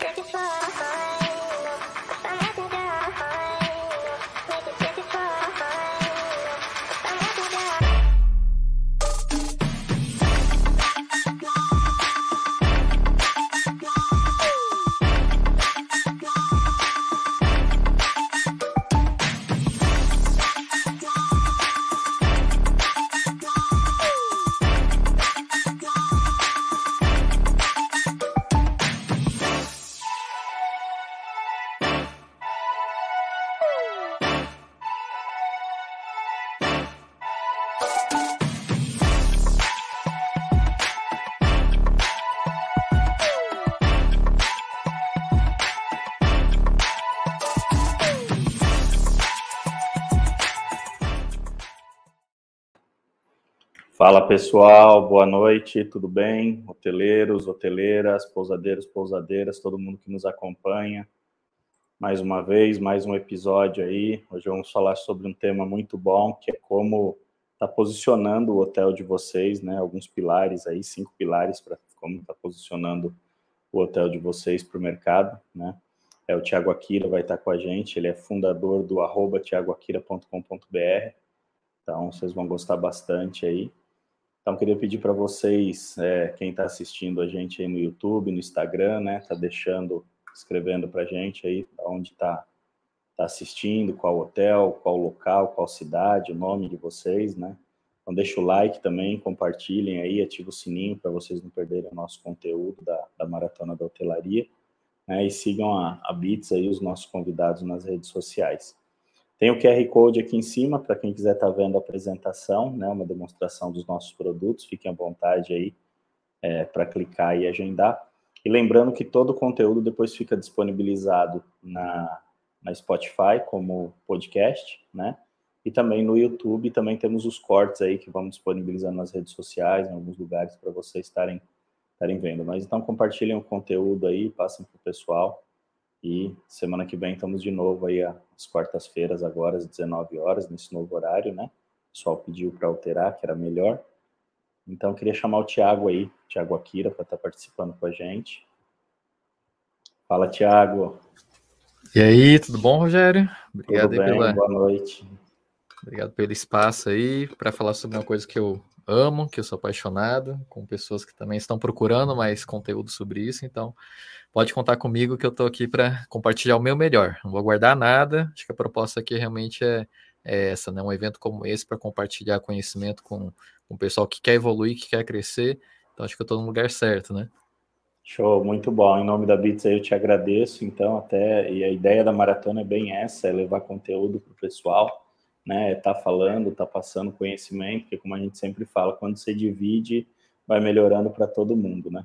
Make it fun. Fala pessoal, boa noite, tudo bem? Hoteleiros, hoteleiras, pousadeiros, pousadeiras, todo mundo que nos acompanha. Mais uma vez, mais um episódio aí. Hoje vamos falar sobre um tema muito bom, que é como está posicionando o hotel de vocês, né? Alguns pilares aí, cinco pilares para como está posicionando o hotel de vocês para o mercado, né? É o Tiago Akira vai estar com a gente, ele é fundador do arroba tiagoakira.com.br, então vocês vão gostar bastante aí. Então, queria pedir para vocês, é, quem está assistindo a gente aí no YouTube, no Instagram, né, tá deixando, escrevendo para a gente aí onde está tá assistindo, qual hotel, qual local, qual cidade, o nome de vocês, né. Então, deixa o like também, compartilhem aí, ativa o sininho para vocês não perderem o nosso conteúdo da, da Maratona da Hotelaria, né, e sigam a, a Bits aí, os nossos convidados nas redes sociais. Tem o QR Code aqui em cima para quem quiser estar tá vendo a apresentação, né, uma demonstração dos nossos produtos. Fiquem à vontade aí é, para clicar e agendar. E lembrando que todo o conteúdo depois fica disponibilizado na, na Spotify como podcast, né? E também no YouTube, também temos os cortes aí que vamos disponibilizando nas redes sociais, em alguns lugares para vocês estarem, estarem vendo. Mas então compartilhem o conteúdo aí, passem para o pessoal e semana que vem estamos de novo aí às quartas-feiras, agora às 19 horas, nesse novo horário, né? O pessoal pediu para alterar, que era melhor. Então, queria chamar o Tiago aí, Tiago Akira, para estar tá participando com a gente. Fala, Tiago. E aí, tudo bom, Rogério? Obrigado tudo bem, pela... boa noite. Obrigado pelo espaço aí para falar sobre uma coisa que eu amo, que eu sou apaixonado, com pessoas que também estão procurando mais conteúdo sobre isso. Então, pode contar comigo que eu estou aqui para compartilhar o meu melhor. Não vou guardar nada. Acho que a proposta aqui realmente é, é essa, né? Um evento como esse para compartilhar conhecimento com, com o pessoal que quer evoluir, que quer crescer. Então, acho que eu estou no lugar certo, né? Show, muito bom. Em nome da Bits eu te agradeço. Então, até e a ideia da maratona é bem essa, é levar conteúdo para o pessoal, né? Tá falando, tá passando conhecimento, porque como a gente sempre fala, quando você divide, vai melhorando para todo mundo, né?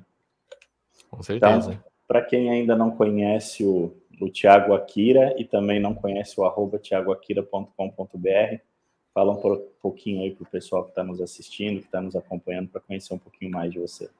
Com certeza. Então, para quem ainda não conhece o, o Tiago Akira e também não conhece o arroba tiagoakira.com.br, fala um pouquinho aí para o pessoal que está nos assistindo, que está nos acompanhando, para conhecer um pouquinho mais de você.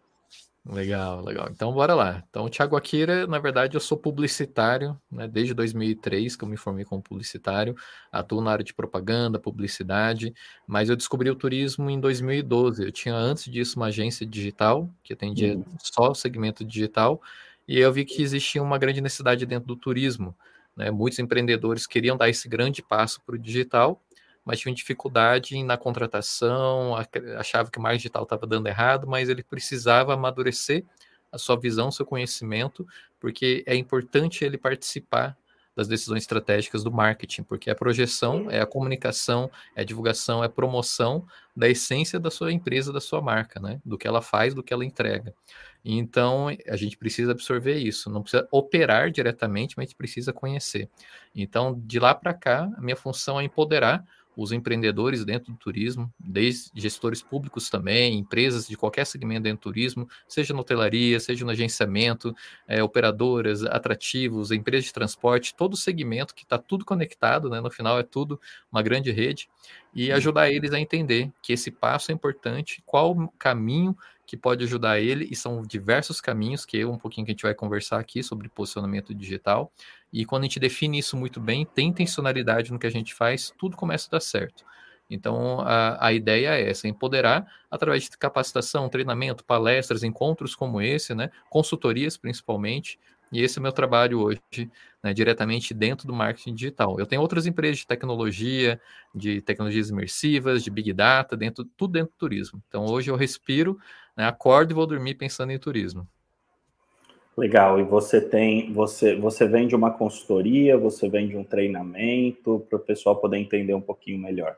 Legal, legal. Então, bora lá. Então, o Thiago Akira, na verdade, eu sou publicitário, né? Desde 2003 que eu me formei como publicitário, atuo na área de propaganda, publicidade, mas eu descobri o turismo em 2012. Eu tinha antes disso uma agência digital que atendia uhum. só o segmento digital, e eu vi que existia uma grande necessidade dentro do turismo. Né? Muitos empreendedores queriam dar esse grande passo para o digital, mas tinham dificuldade na contratação, achava que o marketing digital estava dando errado, mas ele precisava amadurecer a sua visão, seu conhecimento, porque é importante ele participar das decisões estratégicas do marketing, porque a projeção é a comunicação, é a divulgação, é a promoção da essência da sua empresa, da sua marca, né? Do que ela faz, do que ela entrega. Então, a gente precisa absorver isso, não precisa operar diretamente, mas a gente precisa conhecer. Então, de lá para cá, a minha função é empoderar os empreendedores dentro do turismo, desde gestores públicos também, empresas de qualquer segmento dentro do turismo, seja na hotelaria, seja no agenciamento, é, operadoras, atrativos, empresas de transporte, todo segmento que está tudo conectado, né? no final é tudo uma grande rede, e uhum. ajudar eles a entender que esse passo é importante, qual o caminho que pode ajudar ele, e são diversos caminhos, que é um pouquinho que a gente vai conversar aqui sobre posicionamento digital, e quando a gente define isso muito bem, tem intencionalidade no que a gente faz, tudo começa a dar certo. Então, a, a ideia é essa, empoderar através de capacitação, treinamento, palestras, encontros como esse, né, consultorias principalmente, e esse é o meu trabalho hoje, né, diretamente dentro do marketing digital. Eu tenho outras empresas de tecnologia, de tecnologias imersivas, de big data, dentro, tudo dentro do turismo. Então hoje eu respiro, né, acordo e vou dormir pensando em turismo. Legal. E você tem, você, você vende uma consultoria, você vende um treinamento para o pessoal poder entender um pouquinho melhor.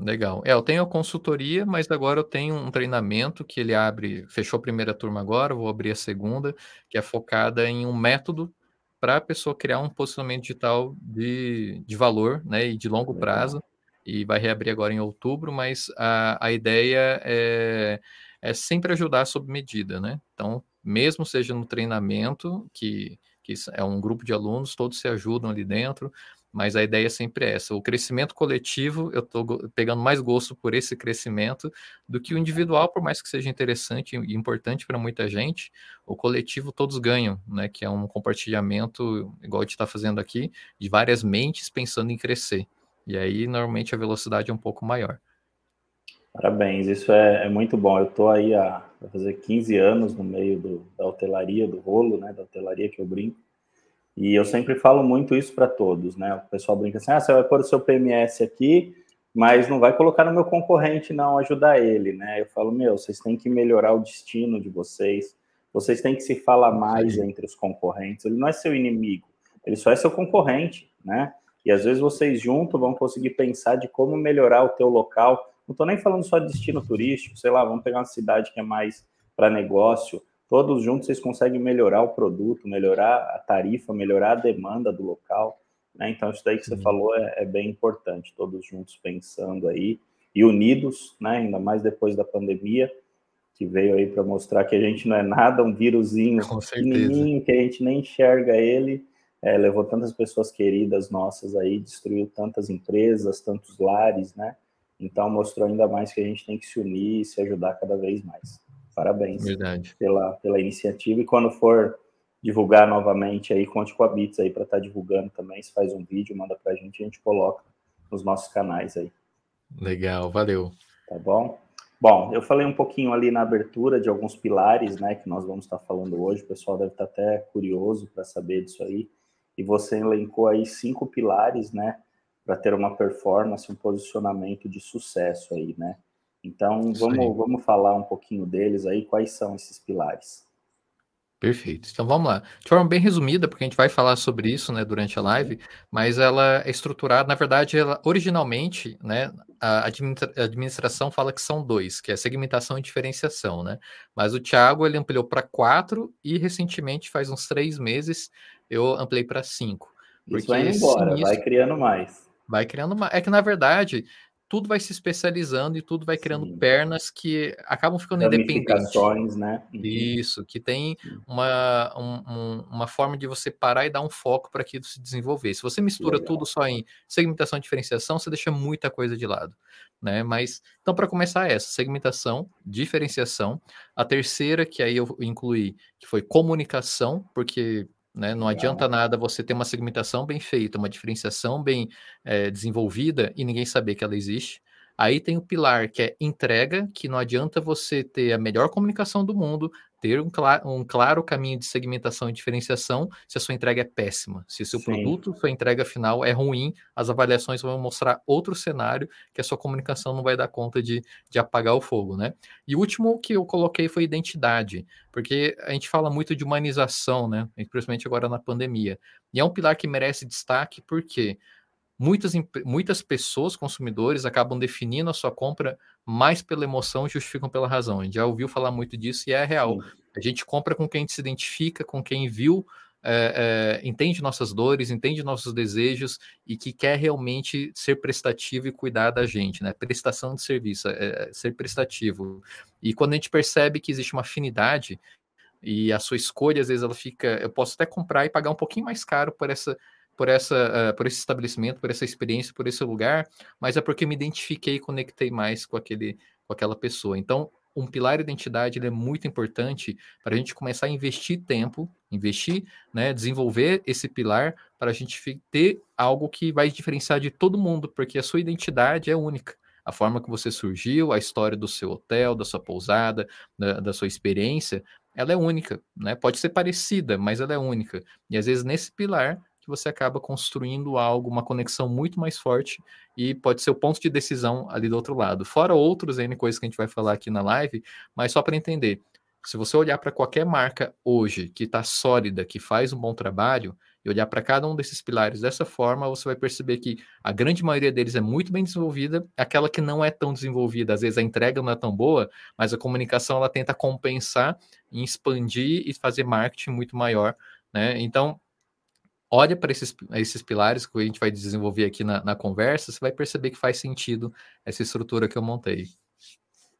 Legal. É, eu tenho a consultoria, mas agora eu tenho um treinamento que ele abre, fechou a primeira turma agora, vou abrir a segunda, que é focada em um método para a pessoa criar um posicionamento digital de, de valor, né, e de longo Legal. prazo, e vai reabrir agora em outubro, mas a, a ideia é, é sempre ajudar sob medida, né? Então, mesmo seja no treinamento, que, que é um grupo de alunos, todos se ajudam ali dentro, mas a ideia sempre é essa. O crescimento coletivo, eu estou pegando mais gosto por esse crescimento do que o individual, por mais que seja interessante e importante para muita gente, o coletivo todos ganham, né? Que é um compartilhamento, igual a gente está fazendo aqui, de várias mentes pensando em crescer. E aí, normalmente, a velocidade é um pouco maior. Parabéns, isso é, é muito bom. Eu estou aí há vai fazer 15 anos no meio do, da hotelaria, do rolo, né? Da hotelaria que eu brinco. E eu sempre falo muito isso para todos, né? O pessoal brinca assim: ah, você vai pôr o seu PMS aqui, mas não vai colocar no meu concorrente, não, ajudar ele, né? Eu falo, meu, vocês têm que melhorar o destino de vocês, vocês têm que se falar mais Sim. entre os concorrentes. Ele não é seu inimigo, ele só é seu concorrente, né? E às vezes vocês juntos vão conseguir pensar de como melhorar o teu local. Não estou nem falando só de destino turístico, sei lá, vamos pegar uma cidade que é mais para negócio todos juntos vocês conseguem melhorar o produto, melhorar a tarifa, melhorar a demanda do local. Né? Então, isso daí que você Sim. falou é, é, bem importante, todos juntos pensando aí e unidos, né? ainda mais depois da pandemia, que veio aí para mostrar que a gente não é nada, um vírusinho pequenininho, que a gente nem enxerga ele, é, levou tantas pessoas queridas nossas aí, destruiu tantas empresas, tantos lares, né? Então, mostrou ainda mais que a gente tem que se unir e se ajudar cada vez mais. Parabéns Verdade. Pela, pela iniciativa. E quando for divulgar novamente aí, conte com a Bits aí para estar tá divulgando também. Se faz um vídeo, manda para a gente, a gente coloca nos nossos canais aí. Legal, valeu. Tá bom? Bom, eu falei um pouquinho ali na abertura de alguns pilares, né, que nós vamos estar falando hoje. O pessoal deve estar até curioso para saber disso aí. E você elencou aí cinco pilares, né, para ter uma performance, um posicionamento de sucesso aí, né? Então, vamos, vamos falar um pouquinho deles aí, quais são esses pilares. Perfeito. Então vamos lá. De forma bem resumida, porque a gente vai falar sobre isso né, durante a live, mas ela é estruturada, na verdade, ela, originalmente, né, a administração fala que são dois, que é segmentação e diferenciação, né? Mas o Thiago ele ampliou para quatro e recentemente, faz uns três meses, eu ampliei para cinco. Isso vai embora, vai criando mais. Vai criando mais. É que, na verdade, tudo vai se especializando e tudo vai criando Sim. pernas que acabam ficando independentes. né? Uhum. Isso, que tem uma, um, uma forma de você parar e dar um foco para aquilo se desenvolver. Se você mistura tudo só em segmentação e diferenciação, você deixa muita coisa de lado. Né? Mas, então, para começar, essa segmentação, diferenciação. A terceira, que aí eu incluí, que foi comunicação, porque né? Não adianta nada você ter uma segmentação bem feita, uma diferenciação bem é, desenvolvida e ninguém saber que ela existe. Aí tem o pilar que é entrega, que não adianta você ter a melhor comunicação do mundo, ter um, cl um claro caminho de segmentação e diferenciação se a sua entrega é péssima. Se o seu Sim. produto, sua entrega final é ruim, as avaliações vão mostrar outro cenário que a sua comunicação não vai dar conta de, de apagar o fogo, né? E o último que eu coloquei foi identidade, porque a gente fala muito de humanização, né? Principalmente agora na pandemia. E é um pilar que merece destaque porque quê? Muitas, muitas pessoas, consumidores, acabam definindo a sua compra mais pela emoção e justificam pela razão. A gente já ouviu falar muito disso e é real. A gente compra com quem se identifica, com quem viu, é, é, entende nossas dores, entende nossos desejos e que quer realmente ser prestativo e cuidar da gente, né? Prestação de serviço, é, ser prestativo. E quando a gente percebe que existe uma afinidade e a sua escolha, às vezes ela fica, eu posso até comprar e pagar um pouquinho mais caro por essa por, essa, uh, por esse estabelecimento, por essa experiência, por esse lugar, mas é porque me identifiquei e conectei mais com, aquele, com aquela pessoa. Então, um pilar identidade é muito importante para a gente começar a investir tempo, investir, né, desenvolver esse pilar para a gente ter algo que vai diferenciar de todo mundo, porque a sua identidade é única. a forma que você surgiu, a história do seu hotel, da sua pousada, da, da sua experiência, ela é única, né? Pode ser parecida, mas ela é única. E às vezes nesse pilar que você acaba construindo algo, uma conexão muito mais forte e pode ser o ponto de decisão ali do outro lado. Fora outros N coisas que a gente vai falar aqui na live, mas só para entender. Se você olhar para qualquer marca hoje que está sólida, que faz um bom trabalho, e olhar para cada um desses pilares dessa forma, você vai perceber que a grande maioria deles é muito bem desenvolvida, aquela que não é tão desenvolvida, às vezes a entrega não é tão boa, mas a comunicação ela tenta compensar expandir e fazer marketing muito maior, né? Então, olha para esses, esses pilares que a gente vai desenvolver aqui na, na conversa, você vai perceber que faz sentido essa estrutura que eu montei.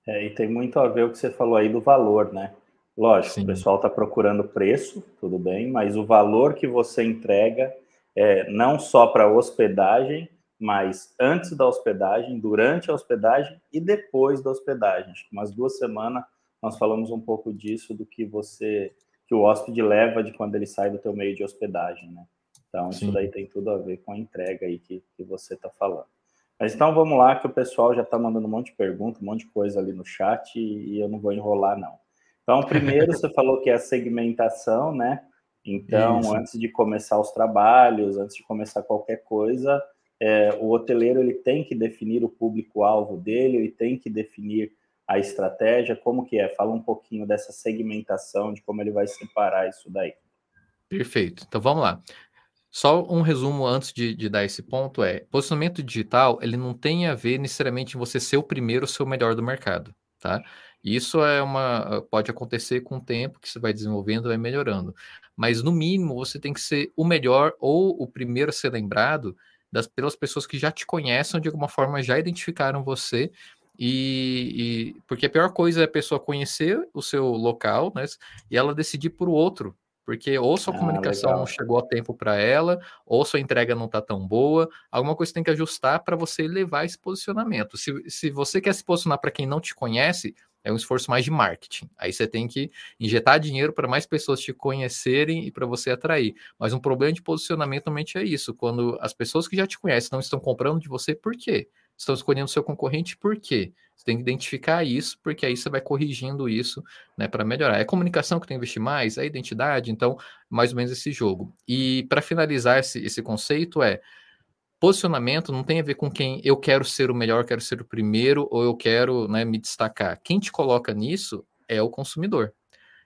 É, e tem muito a ver o que você falou aí do valor, né? Lógico, Sim. o pessoal está procurando preço, tudo bem, mas o valor que você entrega é não só para hospedagem, mas antes da hospedagem, durante a hospedagem e depois da hospedagem. Acho que umas duas semanas nós falamos um pouco disso, do que você, que o hóspede leva de quando ele sai do teu meio de hospedagem, né? Então, Sim. isso daí tem tudo a ver com a entrega aí que, que você está falando. Mas então vamos lá, que o pessoal já está mandando um monte de pergunta, um monte de coisa ali no chat e, e eu não vou enrolar, não. Então, primeiro você falou que é a segmentação, né? Então, Isso. antes de começar os trabalhos, antes de começar qualquer coisa, é, o hoteleiro ele tem que definir o público-alvo dele, ele tem que definir a estratégia, como que é? Fala um pouquinho dessa segmentação, de como ele vai separar isso daí. Perfeito. Então vamos lá. Só um resumo antes de, de, dar esse ponto é, posicionamento digital, ele não tem a ver necessariamente em você ser o primeiro ou ser o melhor do mercado, tá? Isso é uma pode acontecer com o tempo que você vai desenvolvendo, vai melhorando. Mas no mínimo você tem que ser o melhor ou o primeiro a ser lembrado das, pelas pessoas que já te conhecem, de alguma forma já identificaram você e, e, porque a pior coisa é a pessoa conhecer o seu local, né? E ela decidir por outro, porque ou sua ah, comunicação legal. não chegou a tempo para ela, ou sua entrega não está tão boa, alguma coisa tem que ajustar para você levar esse posicionamento. Se, se você quer se posicionar para quem não te conhece, é um esforço mais de marketing. Aí você tem que injetar dinheiro para mais pessoas te conhecerem e para você atrair. Mas um problema de posicionamento realmente é isso. Quando as pessoas que já te conhecem não estão comprando de você, por quê? Estão escolhendo seu concorrente, por quê? Você tem que identificar isso, porque aí você vai corrigindo isso né, para melhorar. É comunicação que tem que investir mais, é identidade, então, mais ou menos esse jogo. E para finalizar esse, esse conceito é posicionamento não tem a ver com quem eu quero ser o melhor, quero ser o primeiro ou eu quero né, me destacar. Quem te coloca nisso é o consumidor.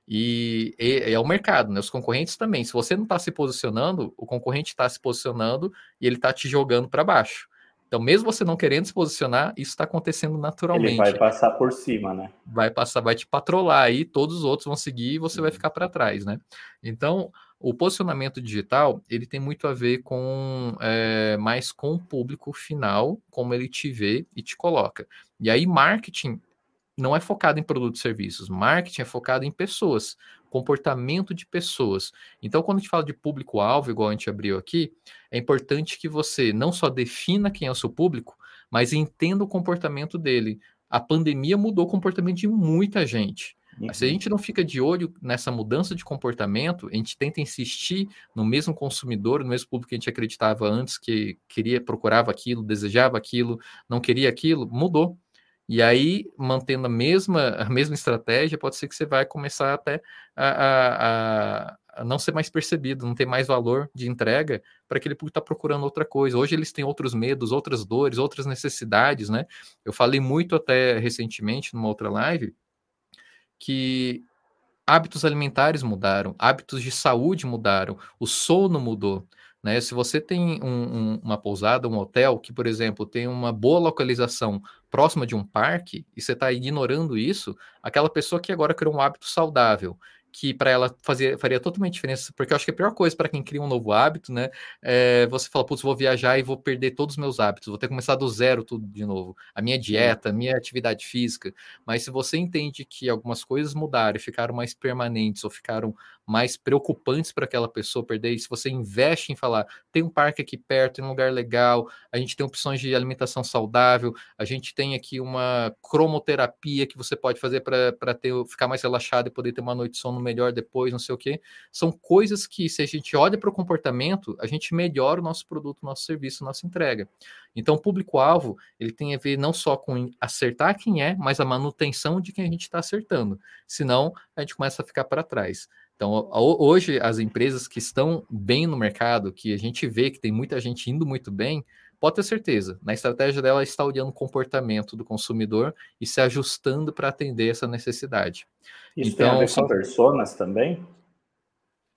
E, e é o mercado, né? Os concorrentes também. Se você não está se posicionando, o concorrente está se posicionando e ele está te jogando para baixo. Então, mesmo você não querendo se posicionar, isso está acontecendo naturalmente. Ele vai passar por cima, né? Vai passar, vai te patrolar aí, todos os outros vão seguir e você vai uhum. ficar para trás, né? Então, o posicionamento digital ele tem muito a ver com é, mais com o público final, como ele te vê e te coloca. E aí, marketing não é focado em produtos e serviços, marketing é focado em pessoas, comportamento de pessoas. Então, quando a gente fala de público-alvo, igual a gente abriu aqui, é importante que você não só defina quem é o seu público, mas entenda o comportamento dele. A pandemia mudou o comportamento de muita gente. Uhum. Se a gente não fica de olho nessa mudança de comportamento, a gente tenta insistir no mesmo consumidor, no mesmo público que a gente acreditava antes, que queria, procurava aquilo, desejava aquilo, não queria aquilo, mudou. E aí, mantendo a mesma, a mesma estratégia, pode ser que você vai começar até a, a, a não ser mais percebido, não ter mais valor de entrega para aquele público está procurando outra coisa. Hoje eles têm outros medos, outras dores, outras necessidades, né? Eu falei muito até recentemente numa outra live que hábitos alimentares mudaram, hábitos de saúde mudaram, o sono mudou. Né? Se você tem um, um, uma pousada, um hotel que, por exemplo, tem uma boa localização próxima de um parque e você está ignorando isso, aquela pessoa que agora criou um hábito saudável que para ela fazia, faria totalmente diferença, porque eu acho que a pior coisa para quem cria um novo hábito, né, é você fala, putz, vou viajar e vou perder todos os meus hábitos, vou ter que começar do zero tudo de novo, a minha dieta, a minha atividade física, mas se você entende que algumas coisas mudaram e ficaram mais permanentes ou ficaram mais preocupantes para aquela pessoa perder, e se você investe em falar, tem um parque aqui perto, tem um lugar legal, a gente tem opções de alimentação saudável, a gente tem aqui uma cromoterapia que você pode fazer para ficar mais relaxado e poder ter uma noite de sono melhor depois, não sei o quê. São coisas que, se a gente olha para o comportamento, a gente melhora o nosso produto, nosso serviço, nossa entrega. Então, o público-alvo, ele tem a ver não só com acertar quem é, mas a manutenção de quem a gente está acertando. Senão, a gente começa a ficar para trás. Então, hoje, as empresas que estão bem no mercado, que a gente vê que tem muita gente indo muito bem, pode ter certeza, na estratégia dela está olhando o comportamento do consumidor e se ajustando para atender essa necessidade. Isso então, tem a ver são... personas também?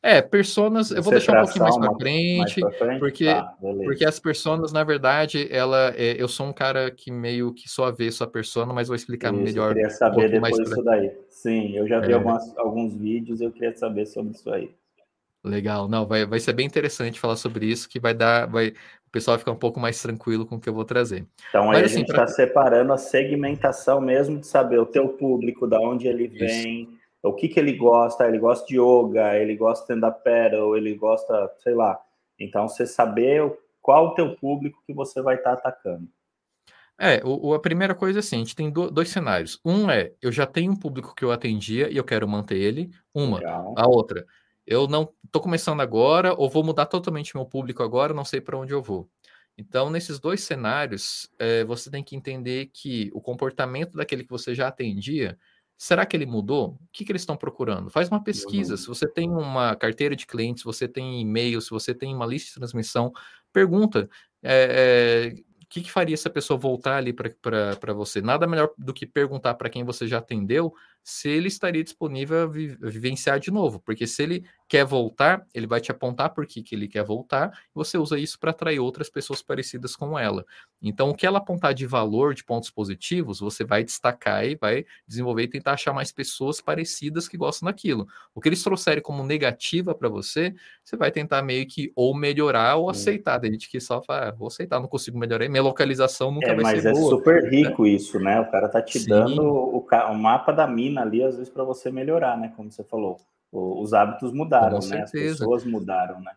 É, personas, eu vou deixar um pouquinho mais para frente, frente, porque, tá, porque as personas, na verdade, ela, é, eu sou um cara que meio que só vê sua persona, mas vou explicar isso, melhor. Eu queria saber um depois disso pra... daí. Sim, eu já vi é. algumas, alguns vídeos, eu queria saber sobre isso aí. Legal, não, vai, vai ser bem interessante falar sobre isso, que vai dar, vai, pessoal ficar um pouco mais tranquilo com o que eu vou trazer. Então aí Mas, a assim, gente está pra... separando a segmentação mesmo de saber o teu público, da onde ele vem, isso o que, que ele gosta, ele gosta de yoga, ele gosta de stand-up paddle, ele gosta, sei lá. Então, você saber qual o teu público que você vai estar tá atacando. É, o, a primeira coisa é assim, a gente tem do, dois cenários. Um é, eu já tenho um público que eu atendia e eu quero manter ele. Uma. Legal. A outra, eu não estou começando agora ou vou mudar totalmente meu público agora, não sei para onde eu vou. Então, nesses dois cenários, é, você tem que entender que o comportamento daquele que você já atendia Será que ele mudou? O que, que eles estão procurando? Faz uma pesquisa. Se você tem uma carteira de clientes, se você tem e-mail, se você tem uma lista de transmissão, pergunta. É, é, o que, que, faria essa pessoa voltar ali para você? Nada melhor do que perguntar para quem você já atendeu se ele estaria disponível a, vi vivenciar de novo. Porque se ele quer voltar, ele vai te apontar por que, que ele quer voltar, e você usa isso para atrair outras pessoas parecidas com ela. Então, o que ela apontar de valor, de pontos positivos, você vai destacar e vai desenvolver e tentar achar mais pessoas parecidas que gostam daquilo. O que eles trouxerem como negativa para você, você vai tentar meio que ou melhorar ou aceitar. Tem gente que só fala, ah, vou aceitar, não consigo melhorar, minha localização nunca é, vai ser boa. Mas é super rico né? isso, né? O cara tá te Sim. dando o, o mapa da mina ali, às vezes, para você melhorar, né? Como você falou os hábitos mudaram, né? As pessoas mudaram, né?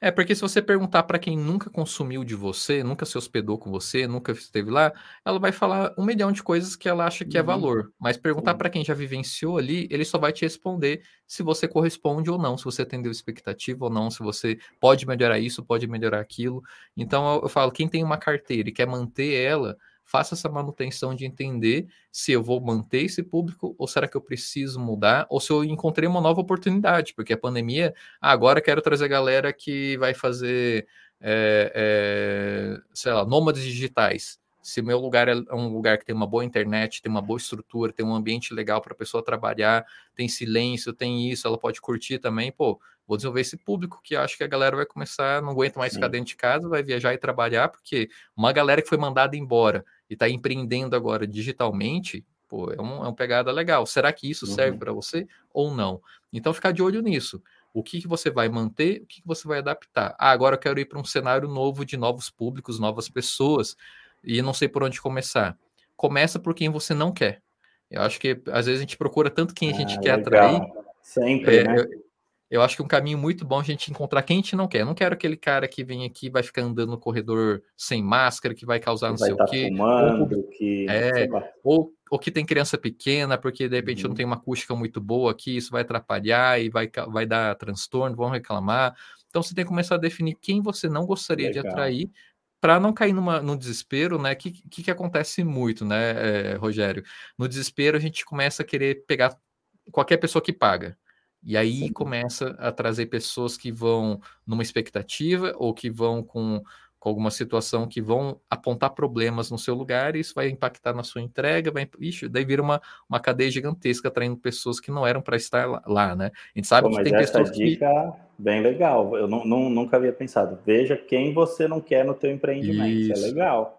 É, porque se você perguntar para quem nunca consumiu de você, nunca se hospedou com você, nunca esteve lá, ela vai falar um milhão de coisas que ela acha que é uhum. é valor. Mas perguntar para quem já vivenciou ali, ele só vai te responder se você corresponde ou não, se você atendeu expectativa ou não, se você pode melhorar isso, pode melhorar aquilo. Então eu, eu falo, quem tem uma carteira e quer manter ela, faça essa manutenção de entender se eu vou manter esse público ou será que eu preciso mudar ou se eu encontrei uma nova oportunidade, porque a pandemia, ah, agora quero trazer galera que vai fazer, é, é, sei lá, nômades digitais. Se meu lugar é um lugar que tem uma boa internet, tem uma boa estrutura, tem um ambiente legal para a pessoa trabalhar, tem silêncio, tem isso, ela pode curtir também, pô, vou desenvolver esse público que acho que a galera vai começar, não aguenta mais Sim. ficar dentro de casa, vai viajar e trabalhar, porque uma galera que foi mandada embora e está empreendendo agora digitalmente, pô, é, um, é uma pegada legal. Será que isso uhum. serve para você ou não? Então, ficar de olho nisso. O que, que você vai manter, o que, que você vai adaptar? Ah, agora eu quero ir para um cenário novo de novos públicos, novas pessoas, e não sei por onde começar. Começa por quem você não quer. Eu acho que às vezes a gente procura tanto quem a gente ah, quer legal. atrair. Sempre, é, né? Eu, eu acho que um caminho muito bom a gente encontrar quem a gente não quer. Eu não quero aquele cara que vem aqui vai ficar andando no corredor sem máscara, que vai causar não vai sei tá o quê. Fumando, ou, que, é, ou, ou que tem criança pequena, porque de repente uhum. não tem uma acústica muito boa aqui, isso vai atrapalhar e vai, vai dar transtorno, vão reclamar. Então você tem que começar a definir quem você não gostaria Legal. de atrair para não cair numa, no desespero, né? Que, que, que, acontece muito, né, é, Rogério? No desespero, a gente começa a querer pegar qualquer pessoa que paga. E aí Sim. começa a trazer pessoas que vão numa expectativa ou que vão com, com alguma situação que vão apontar problemas no seu lugar e isso vai impactar na sua entrega, vai, ixi, daí vira uma, uma cadeia gigantesca atraindo pessoas que não eram para estar lá, né? A gente sabe Pô, que tem essa pessoas dica que... bem legal, eu não, não, nunca havia pensado. Veja quem você não quer no teu empreendimento, isso é legal.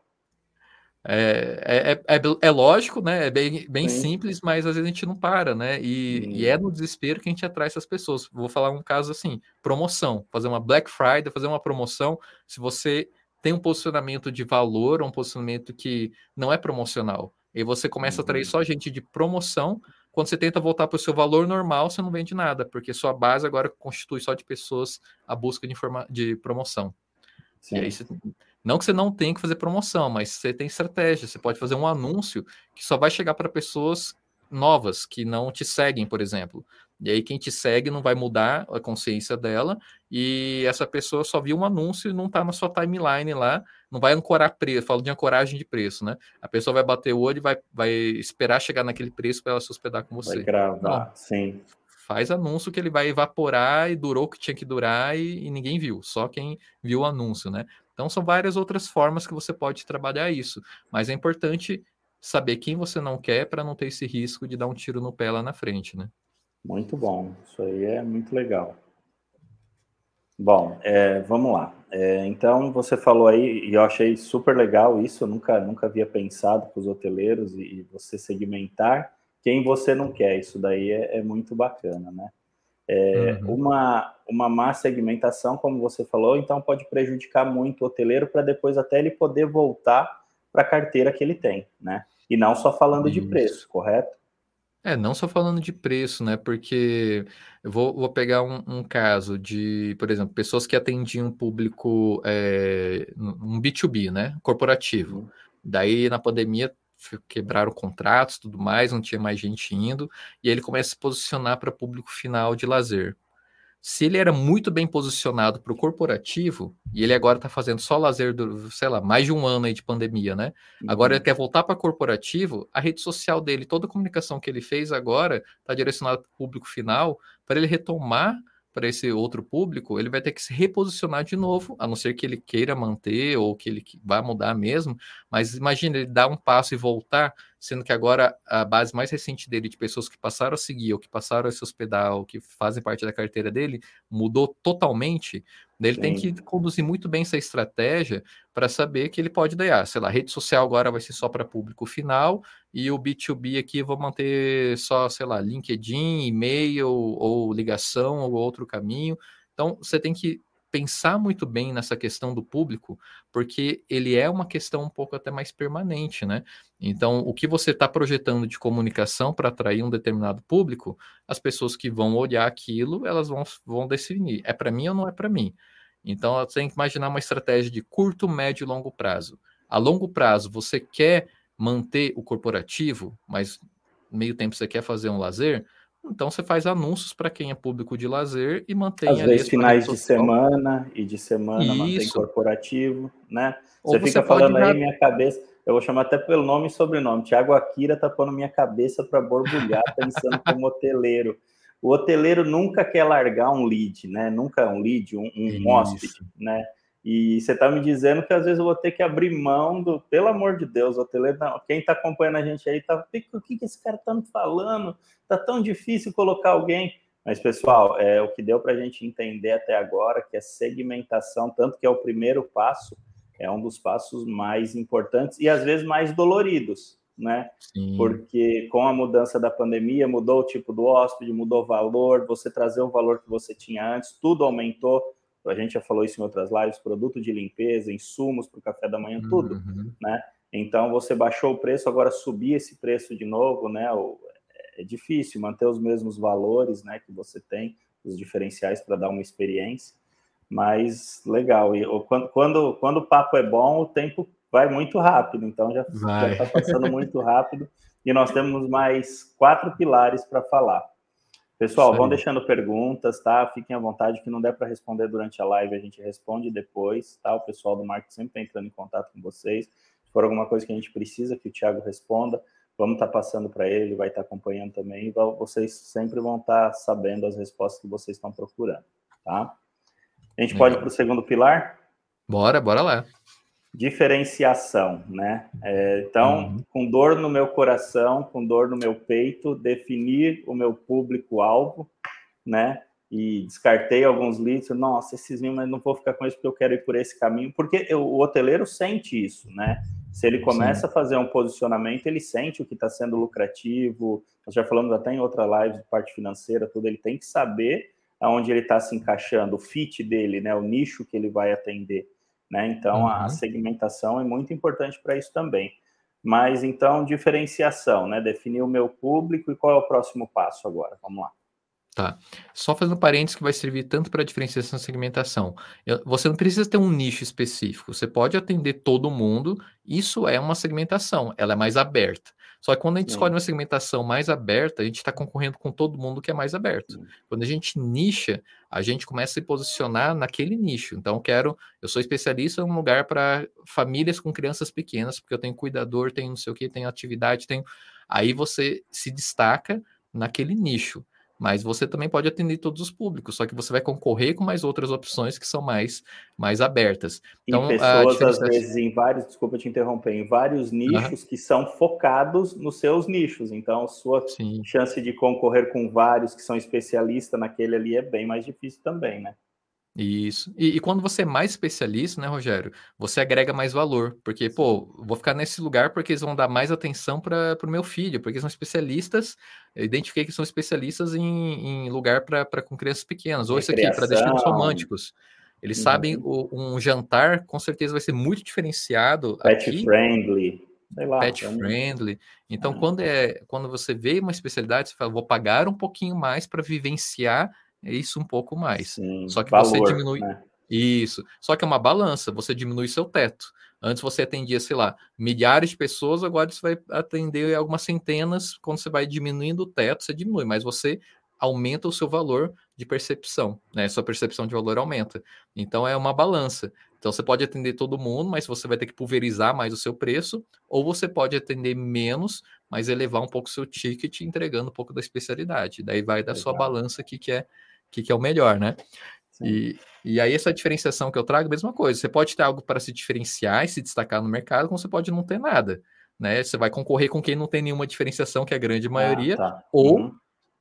É, é, é, é, lógico, né? É bem, bem simples, mas às vezes a gente não para, né? E, e, é no desespero que a gente atrai essas pessoas. Vou falar um caso assim: promoção, fazer uma Black Friday, fazer uma promoção. Se você tem um posicionamento de valor, um posicionamento que não é promocional, e você começa a atrair só gente de promoção. Quando você tenta voltar para o seu valor normal, você não vende nada, porque sua base agora constitui só de pessoas a busca de, informa de promoção. Sim. E aí você não que você não tenha que fazer promoção, mas você tem estratégia. Você pode fazer um anúncio que só vai chegar para pessoas novas que não te seguem, por exemplo. E aí quem te segue não vai mudar a consciência dela e essa pessoa só viu um anúncio e não está na sua timeline lá, não vai ancorar preço, falo de ancoragem de preço, né? A pessoa vai bater o olho e vai, vai esperar chegar naquele preço para ela se hospedar com você. Vai gravar, não. sim. Faz anúncio que ele vai evaporar e durou o que tinha que durar e, e ninguém viu, só quem viu o anúncio, né? Então são várias outras formas que você pode trabalhar isso, mas é importante saber quem você não quer para não ter esse risco de dar um tiro no pé lá na frente, né? Muito bom, isso aí é muito legal. Bom, é, vamos lá. É, então, você falou aí, e eu achei super legal isso, eu nunca, nunca havia pensado para os hoteleiros e, e, você segmentar quem você não quer, isso daí é, é muito bacana, né? É, uhum. uma, uma má segmentação, como você falou, então pode prejudicar muito o hoteleiro para depois até ele poder voltar para a carteira que ele tem, né? E não só falando isso. de preço, correto? É, não só falando de preço, né? Porque eu vou, vou pegar um, um caso de, por exemplo, pessoas que atendiam público, é, um B2B, né? Corporativo. Uhum. Daí, na pandemia, quebraram contratos tudo mais, não tinha mais gente indo, e aí ele começa a se posicionar para público final de lazer. Se ele era muito bem posicionado para o corporativo, e ele agora está fazendo só lazer, do, sei lá, mais de um ano aí de pandemia, né? Uhum. Agora ele quer voltar para corporativo, a rede social dele, toda a comunicação que ele fez agora está direcionada para o público final, para ele retomar para esse outro público, ele vai ter que se reposicionar de novo, a não ser que ele queira manter ou que ele vá mudar mesmo. Mas imagine ele dar um passo e voltar, sendo que agora a base mais recente dele, de pessoas que passaram a seguir ou que passaram a se hospedar ou que fazem parte da carteira dele, mudou totalmente. Ele Sim. tem que conduzir muito bem essa estratégia para saber que ele pode dar, sei lá, rede social agora vai ser só para público final e o B2B aqui vou manter só, sei lá, LinkedIn, e-mail ou ligação ou outro caminho. Então, você tem que pensar muito bem nessa questão do público, porque ele é uma questão um pouco até mais permanente, né? Então, o que você está projetando de comunicação para atrair um determinado público, as pessoas que vão olhar aquilo, elas vão, vão definir, é para mim ou não é para mim? Então, você tem que imaginar uma estratégia de curto, médio e longo prazo. A longo prazo, você quer manter o corporativo, mas meio tempo você quer fazer um lazer, então você faz anúncios para quem é público de lazer e mantém Às vezes finais de semana e de semana Isso. mantém corporativo, né? Você, você fica falando aí, minha cabeça, eu vou chamar até pelo nome e sobrenome. Tiago Akira tá pondo minha cabeça para borbulhar, pensando como hoteleiro. O hoteleiro nunca quer largar um lead, né? Nunca um lead, um, um hóspede, né? E você está me dizendo que às vezes eu vou ter que abrir mão do, pelo amor de Deus, hoteleiro, não, quem está acompanhando a gente aí tá, o que, que esse cara está me falando? Tá tão difícil colocar alguém. Mas, pessoal, é o que deu para a gente entender até agora, que a segmentação, tanto que é o primeiro passo, é um dos passos mais importantes e às vezes mais doloridos, né? Sim. Porque com a mudança da pandemia, mudou o tipo do hóspede, mudou o valor, você trazer o valor que você tinha antes, tudo aumentou a gente já falou isso em outras lives, produto de limpeza, insumos para o café da manhã, tudo, uhum. né? Então você baixou o preço, agora subir esse preço de novo, né? É difícil manter os mesmos valores, né? Que você tem, os diferenciais para dar uma experiência, mas legal. E quando, quando, quando o papo é bom, o tempo vai muito rápido, então já está passando muito rápido. E nós temos mais quatro pilares para falar. Pessoal, vão deixando perguntas, tá? Fiquem à vontade, que não der para responder durante a live, a gente responde depois, tá? O pessoal do marketing sempre está entrando em contato com vocês. Se for alguma coisa que a gente precisa que o Thiago responda, vamos estar tá passando para ele, vai estar tá acompanhando também, vocês sempre vão estar tá sabendo as respostas que vocês estão procurando, tá? A gente pode ir para o segundo pilar? Bora, bora lá diferenciação, né? É, então, uhum. com dor no meu coração, com dor no meu peito, definir o meu público-alvo, né? E descartei alguns leads, nossa, esses mas não vou ficar com isso porque eu quero ir por esse caminho, porque eu, o hoteleiro sente isso, né? Se ele começa Sim. a fazer um posicionamento, ele sente o que está sendo lucrativo. Nós já falamos até em outra live de parte financeira, tudo. Ele tem que saber aonde ele está se encaixando, o fit dele, né? O nicho que ele vai atender. Né? Então, uhum. a segmentação é muito importante para isso também. Mas, então, diferenciação, né? Definir o meu público e qual é o próximo passo agora? Vamos lá. Tá. Só fazendo parênteses que vai servir tanto para diferenciação e segmentação. Você não precisa ter um nicho específico. Você pode atender todo mundo. Isso é uma segmentação. Ela é mais aberta. Só que quando a gente Sim. escolhe uma segmentação mais aberta, a gente está concorrendo com todo mundo que é mais aberto. Sim. Quando a gente nicha, a gente começa a se posicionar naquele nicho. Então, eu quero, eu sou especialista em um lugar para famílias com crianças pequenas, porque eu tenho cuidador, tenho não sei o que, tenho atividade, tenho. Aí você se destaca naquele nicho mas você também pode atender todos os públicos, só que você vai concorrer com mais outras opções que são mais, mais abertas. Então, e pessoas, às vezes, em vários, desculpa te interromper, em vários nichos uhum. que são focados nos seus nichos. Então, a sua Sim. chance de concorrer com vários que são especialistas naquele ali é bem mais difícil também, né? Isso. E, e, quando você é mais especialista, né, Rogério, você agrega mais valor. Porque, pô, vou ficar nesse lugar porque eles vão dar mais atenção para o meu filho, porque são especialistas. Eu identifiquei que são especialistas em, em lugar para com crianças pequenas. Ou isso aqui, para destinos românticos. Eles uhum. sabem o, um jantar, com certeza, vai ser muito diferenciado. Pet aqui. friendly. Sei lá, pet friendly. Então, uhum. quando, é, quando você vê uma especialidade, você fala, vou pagar um pouquinho mais para vivenciar isso um pouco mais. Sim, Só que valor, você diminui. Né? Isso. Só que é uma balança, você diminui seu teto. Antes você atendia, sei lá, milhares de pessoas, agora você vai atender algumas centenas. Quando você vai diminuindo o teto, você diminui, mas você aumenta o seu valor de percepção, né? Sua percepção de valor aumenta. Então é uma balança. Então você pode atender todo mundo, mas você vai ter que pulverizar mais o seu preço, ou você pode atender menos, mas elevar um pouco o seu ticket, entregando um pouco da especialidade. Daí vai da Legal. sua balança aqui que é que, que é o melhor, né? E, e aí essa diferenciação que eu trago, mesma coisa. Você pode ter algo para se diferenciar e se destacar no mercado, como você pode não ter nada. Né? Você vai concorrer com quem não tem nenhuma diferenciação, que é a grande ah, maioria, ah, tá. ou uhum.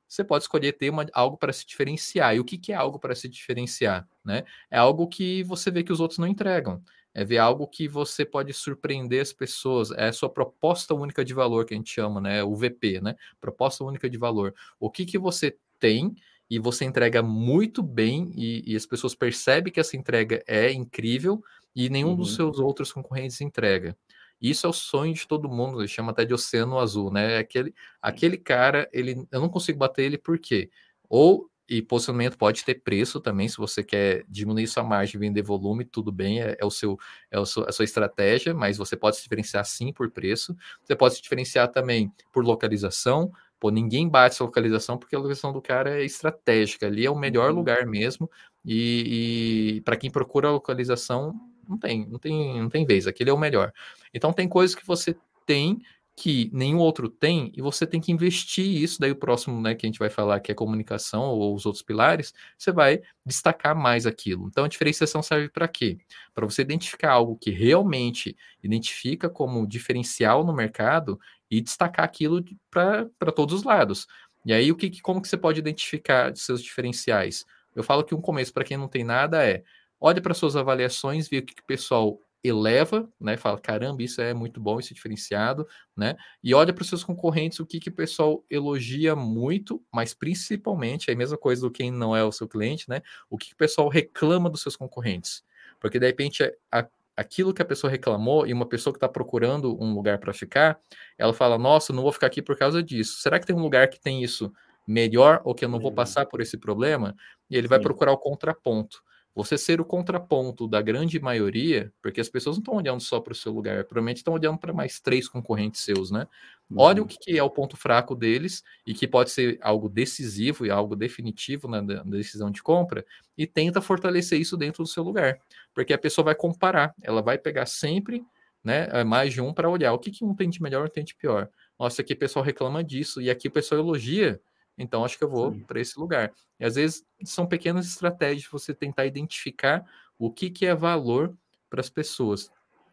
você pode escolher ter uma, algo para se diferenciar. E o que, que é algo para se diferenciar? Né? É algo que você vê que os outros não entregam. É ver algo que você pode surpreender as pessoas. É a sua proposta única de valor, que a gente chama, né? O VP, né? Proposta única de valor. O que, que você tem e você entrega muito bem e, e, as pessoas percebem que essa entrega é incrível e nenhum uhum. dos seus outros concorrentes entrega. Isso é o sonho de todo mundo, ele chama até de oceano azul, né? Aquele, aquele cara, ele, eu não consigo bater ele por quê? Ou e posicionamento pode ter preço também, se você quer diminuir sua margem vender volume, tudo bem, é, é o seu, é o seu, a sua estratégia, mas você pode se diferenciar sim por preço. Você pode se diferenciar também por localização, Pô, ninguém bate essa localização porque a localização do cara é estratégica. Ali é o melhor uhum. lugar mesmo. E, e para quem procura a localização, não tem, não tem, não tem vez. Aquele é o melhor. Então tem coisas que você tem que nenhum outro tem e você tem que investir isso. Daí o próximo, né, que a gente vai falar que é comunicação ou os outros pilares, você vai destacar mais aquilo. Então a diferenciação serve para quê? Para você identificar algo que realmente identifica como diferencial no mercado e destacar aquilo para todos os lados. E aí, o que, como que você pode identificar seus diferenciais? Eu falo que um começo para quem não tem nada é olhe para suas avaliações, ver o que, que o pessoal eleva, né? Fala, caramba, isso é muito bom, isso é diferenciado, né? E olha para os seus concorrentes, o que, que o pessoal elogia muito, mas principalmente, é a mesma coisa do quem não é o seu cliente, né? O que, que o pessoal reclama dos seus concorrentes. Porque de repente a, aquilo que a pessoa reclamou e uma pessoa que está procurando um lugar para ficar, ela fala: Nossa, não vou ficar aqui por causa disso. Será que tem um lugar que tem isso melhor ou que eu não vou uhum. passar por esse problema? E ele vai procurar o contraponto. Você ser o contraponto da grande maioria, porque as pessoas não estão olhando só para o seu lugar, provavelmente estão olhando para mais três concorrentes seus, né? Uhum. Olha o que é o ponto fraco deles e que pode ser algo decisivo e algo definitivo na, na decisão de compra e tenta fortalecer isso dentro do seu lugar, porque a pessoa vai comparar, ela vai pegar sempre né, é, mais de um para olhar o que, que um tem de melhor e um tem de pior. Nossa, aqui o pessoal reclama disso e aqui o pessoal elogia então, acho que eu vou para esse lugar. E às vezes são pequenas estratégias você tentar identificar o que, que é valor para as pessoas.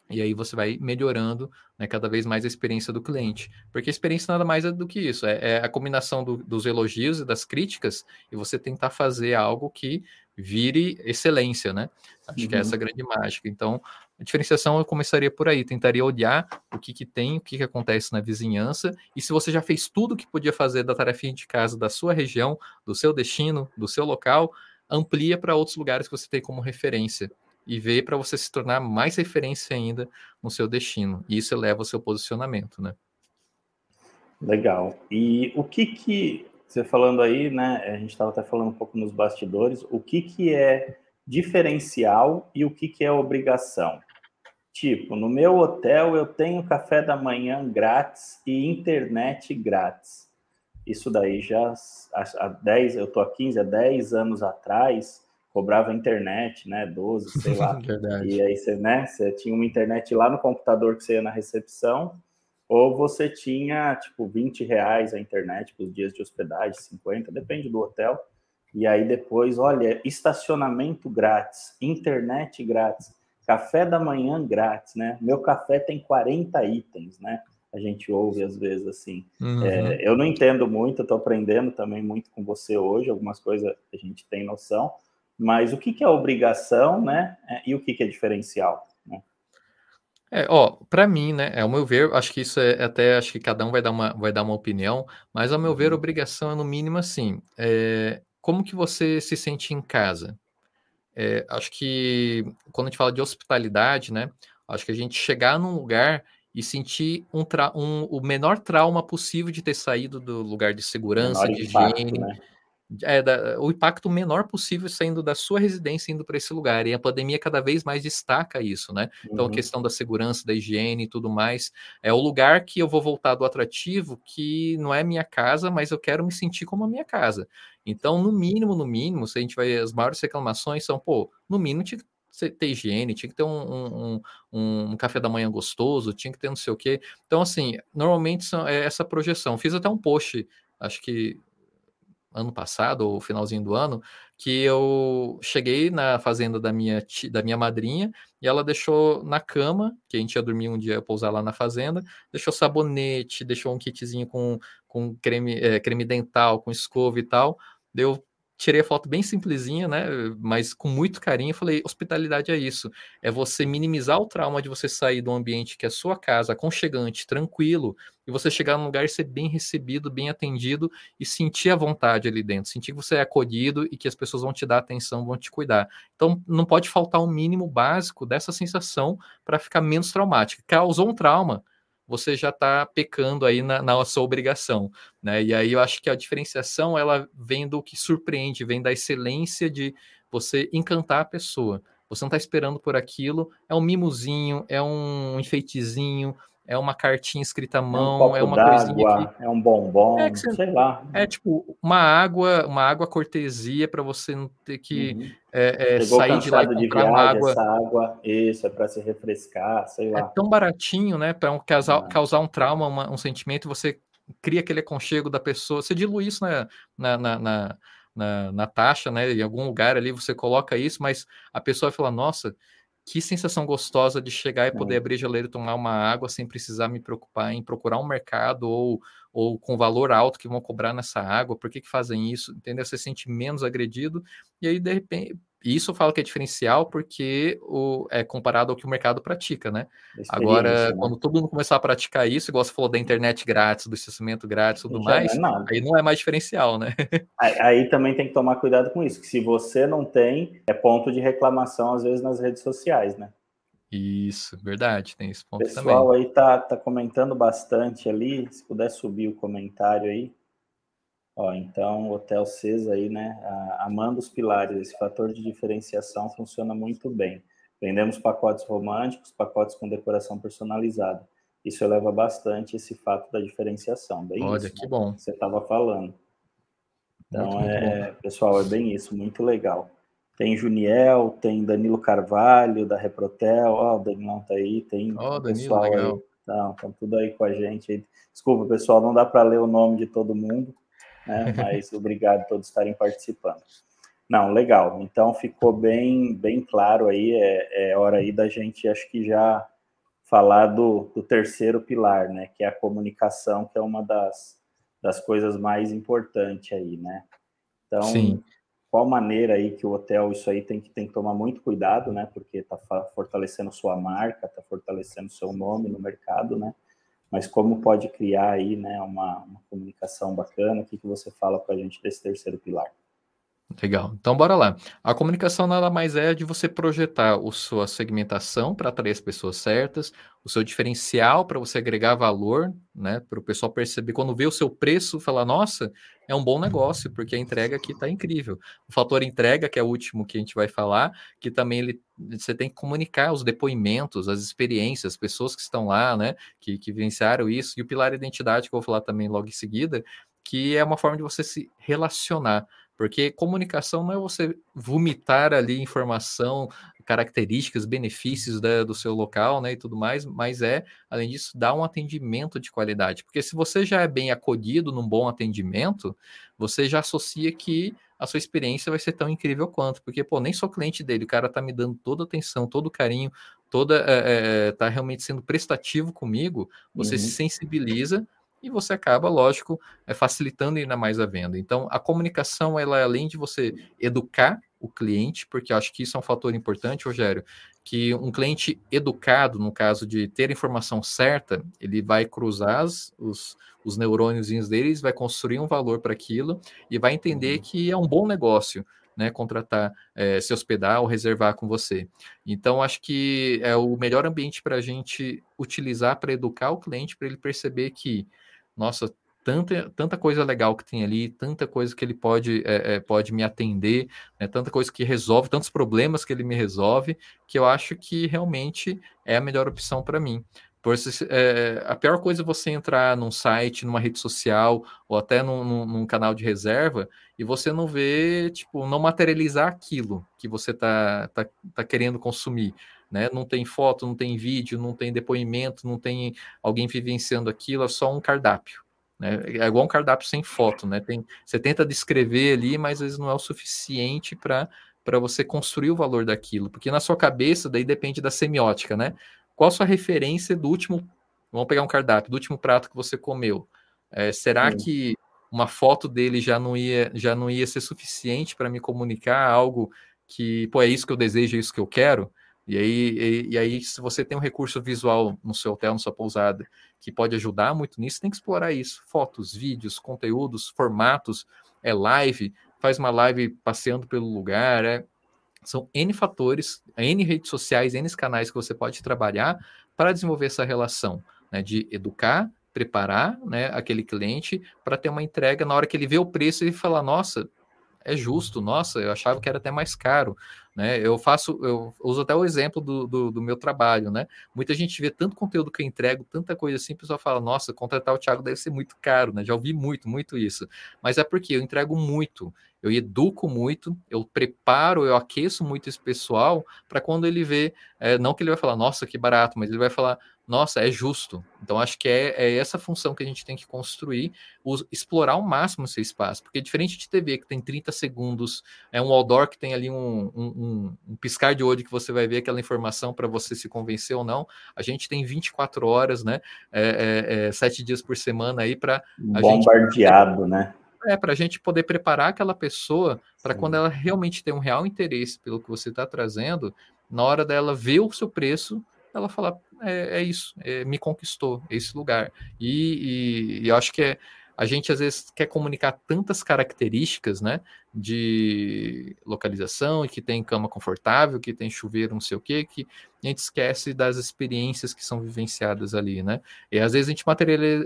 E aí você vai melhorando né, cada vez mais a experiência do cliente. Porque a experiência nada mais é do que isso. É, é a combinação do, dos elogios e das críticas e você tentar fazer algo que vire excelência, né? Acho uhum. que é essa uhum. grande mágica. Então, a diferenciação eu começaria por aí, tentaria olhar o que, que tem, o que, que acontece na vizinhança, e se você já fez tudo que podia fazer da tarefinha de casa da sua região, do seu destino, do seu local, amplia para outros lugares que você tem como referência e vê para você se tornar mais referência ainda no seu destino. E isso eleva o seu posicionamento, né? Legal. E o que que você falando aí, né? A gente estava até falando um pouco nos bastidores, o que, que é diferencial e o que, que é obrigação. Tipo, no meu hotel eu tenho café da manhã grátis e internet grátis. Isso daí já há 10, eu tô há 15, há 10 anos atrás, cobrava internet, né? 12, sei lá. Verdade. E aí você, né? Você tinha uma internet lá no computador que você ia na recepção, ou você tinha, tipo, 20 reais a internet para os dias de hospedagem, 50, depende do hotel. E aí depois, olha, estacionamento grátis, internet grátis café da manhã grátis, né? Meu café tem 40 itens, né? A gente ouve às vezes assim. Uhum. É, eu não entendo muito, estou aprendendo também muito com você hoje, algumas coisas a gente tem noção, mas o que, que é obrigação, né? É, e o que, que é diferencial? Né? É, ó, para mim, né, ao meu ver, acho que isso é até, acho que cada um vai dar uma, vai dar uma opinião, mas ao meu ver, uhum. obrigação é no mínimo assim, é, como que você se sente em casa? É, acho que quando a gente fala de hospitalidade, né? Acho que a gente chegar num lugar e sentir um, um o menor trauma possível de ter saído do lugar de segurança, de higiene. Né? É, da, o impacto menor possível saindo da sua residência indo para esse lugar. E a pandemia cada vez mais destaca isso, né? Então, uhum. a questão da segurança, da higiene e tudo mais. É o lugar que eu vou voltar do atrativo, que não é minha casa, mas eu quero me sentir como a minha casa. Então, no mínimo, no mínimo, se a gente vai. As maiores reclamações são, pô, no mínimo tinha que ter higiene, tinha que ter um, um, um, um, café da manhã gostoso, tinha que ter não sei o quê. Então, assim, normalmente são, é essa projeção. Fiz até um post, acho que ano passado, ou finalzinho do ano, que eu cheguei na fazenda da minha, da minha madrinha e ela deixou na cama, que a gente ia dormir um dia pousar lá na fazenda, deixou sabonete, deixou um kitzinho com, com creme, é, creme dental, com escova e tal. Deu tirei a foto bem simplesinha, né? Mas com muito carinho, falei: hospitalidade é isso. É você minimizar o trauma de você sair um ambiente que é sua casa, aconchegante, tranquilo, e você chegar num lugar e ser bem recebido, bem atendido e sentir a vontade ali dentro, sentir que você é acolhido e que as pessoas vão te dar atenção, vão te cuidar. Então, não pode faltar um mínimo básico dessa sensação para ficar menos traumática. Causou um trauma você já está pecando aí na, na, sua obrigação, né? E aí eu acho que a diferenciação ela vem do que surpreende, vem da excelência de você encantar a pessoa. Você não está esperando por aquilo, é um mimozinho, é um enfeitezinho, é uma cartinha escrita à mão, é, um é uma coisinha que... é um bombom, é você... sei lá. É tipo uma água, uma água cortesia para você não ter que uhum. é, é, sair de lá e comprar de viagem, água. Essa água, isso é para se refrescar, sei lá. É tão baratinho, né, para um, causar, uhum. causar um trauma, uma, um sentimento, você cria aquele aconchego da pessoa, você dilui isso na, na, na, na na, na, taxa, né? Em algum lugar ali você coloca isso, mas a pessoa fala, nossa, que sensação gostosa de chegar e poder abrir a geleira e tomar uma água sem precisar me preocupar em procurar um mercado ou, ou com valor alto que vão cobrar nessa água, por que, que fazem isso? Entendeu? Você se sente menos agredido, e aí, de repente, isso eu falo que é diferencial porque o, é comparado ao que o mercado pratica, né? Agora, né? quando todo mundo começar a praticar isso, igual você falou da internet grátis, do estacionamento grátis e tudo mais, não é aí não é mais diferencial, né? Aí, aí, também tem que tomar cuidado com isso, que se você não tem, é ponto de reclamação, às vezes, nas redes sociais, né? Isso, verdade, tem esse ponto também. O pessoal aí tá, tá comentando bastante ali, se puder subir o comentário aí. Ó, então, o Hotel Cesa aí, né, amando os pilares, esse fator de diferenciação funciona muito bem. Vendemos pacotes românticos, pacotes com decoração personalizada. Isso eleva bastante esse fato da diferenciação. Bem Olha, isso, que né? bom. Você estava falando. Então, muito, é, muito pessoal, é bem isso, muito legal. Tem Juniel, tem Danilo Carvalho, da Reprotel, ó, o Danilão tá aí, tem oh, Danilo, pessoal legal. aí. Estão tudo aí com a gente. Desculpa, pessoal, não dá para ler o nome de todo mundo, né? Mas obrigado a todos estarem participando. Não, legal. Então ficou bem, bem claro aí. É, é hora aí da gente, acho que já falar do, do terceiro pilar, né? Que é a comunicação, que é uma das, das coisas mais importantes aí, né? Então, Sim. qual maneira aí que o hotel, isso aí tem que, tem que tomar muito cuidado, né? Porque está fortalecendo sua marca, está fortalecendo seu nome no mercado, né? Mas como pode criar aí né, uma, uma comunicação bacana? O que, que você fala para a gente desse terceiro pilar? Legal. Então, bora lá. A comunicação nada mais é de você projetar a sua segmentação para atrair as pessoas certas, o seu diferencial para você agregar valor, né? Para o pessoal perceber, quando vê o seu preço, falar, nossa, é um bom negócio, porque a entrega aqui está incrível. O fator entrega, que é o último que a gente vai falar, que também ele, você tem que comunicar os depoimentos, as experiências, as pessoas que estão lá, né, que, que vivenciaram isso, e o pilar identidade, que eu vou falar também logo em seguida, que é uma forma de você se relacionar. Porque comunicação não é você vomitar ali informação, características, benefícios da, do seu local, né, e tudo mais, mas é, além disso, dar um atendimento de qualidade. Porque se você já é bem acolhido num bom atendimento, você já associa que a sua experiência vai ser tão incrível quanto, porque, pô, nem sou cliente dele, o cara tá me dando toda a atenção, todo o carinho, toda, é, é, tá realmente sendo prestativo comigo, você uhum. se sensibiliza e você acaba, lógico, é, facilitando ainda mais a venda. Então, a comunicação, ela além de você educar o cliente, porque acho que isso é um fator importante, Rogério, que um cliente educado, no caso de ter a informação certa, ele vai cruzar os, os neurônios deles, vai construir um valor para aquilo e vai entender uhum. que é um bom negócio. Né, contratar, é, se hospedar ou reservar com você. Então, acho que é o melhor ambiente para a gente utilizar para educar o cliente, para ele perceber que nossa, tanta, tanta coisa legal que tem ali, tanta coisa que ele pode, é, é, pode me atender, né, tanta coisa que resolve, tantos problemas que ele me resolve, que eu acho que realmente é a melhor opção para mim. Por é, a pior coisa é você entrar num site, numa rede social, ou até num, num, num, canal de reserva, e você não vê, tipo, não materializar aquilo que você tá, tá, tá querendo consumir né? Não tem foto, não tem vídeo, não tem depoimento, não tem alguém vivenciando aquilo, é só um cardápio. Né? É igual um cardápio sem foto, né? Tem, você tenta descrever ali, mas às vezes não é o suficiente para para você construir o valor daquilo, porque na sua cabeça daí depende da semiótica, né? Qual a sua referência do último, vamos pegar um cardápio, do último prato que você comeu? É, será Sim. que uma foto dele já não ia já não ia ser suficiente para me comunicar algo que, pô, é isso que eu desejo, é isso que eu quero? E aí, e, e, aí, se você tem um recurso visual no seu hotel, na sua pousada, que pode ajudar muito nisso, tem que explorar isso. Fotos, vídeos, conteúdos, formatos, é live, faz uma live passeando pelo lugar, é, são N fatores, N redes sociais, N canais que você pode trabalhar para desenvolver essa relação, né, de educar, preparar né, aquele cliente para ter uma entrega na hora que ele vê o preço e falar, nossa, é justo, nossa, eu achava que era até mais caro, né? Eu faço, eu uso até o exemplo do, do, do, meu trabalho, né? Muita gente vê tanto conteúdo que eu entrego, tanta coisa assim, o pessoal fala, nossa, contratar o Thiago deve ser muito caro, né? Já ouvi muito, muito isso. Mas é porque eu entrego muito, eu educo muito, eu preparo, eu aqueço muito esse pessoal para quando ele vê, é, não que ele vai falar, nossa, que barato, mas ele vai falar, nossa, é justo. Então, acho que é, é, essa função que a gente tem que construir, os, explorar ao máximo esse espaço, porque diferente de TV, que tem 30 segundos, é um outdoor que tem ali um, um, um, um piscar de olho que você vai ver aquela informação para você se convencer ou não, a gente tem 24 horas, né, é, é, é, sete dias por semana aí para... Bombardeado, gente, né? É, para a gente poder preparar aquela pessoa para quando ela realmente tem um real interesse pelo que você está trazendo, na hora dela ver o seu preço, ela falar, é, é isso, é, me conquistou esse lugar. E, e, e, eu acho que é, a gente às vezes quer comunicar tantas características, né, de localização, que tem cama confortável, que tem chuveiro, não sei o quê, que a gente esquece das experiências que são vivenciadas ali, né? E às vezes a gente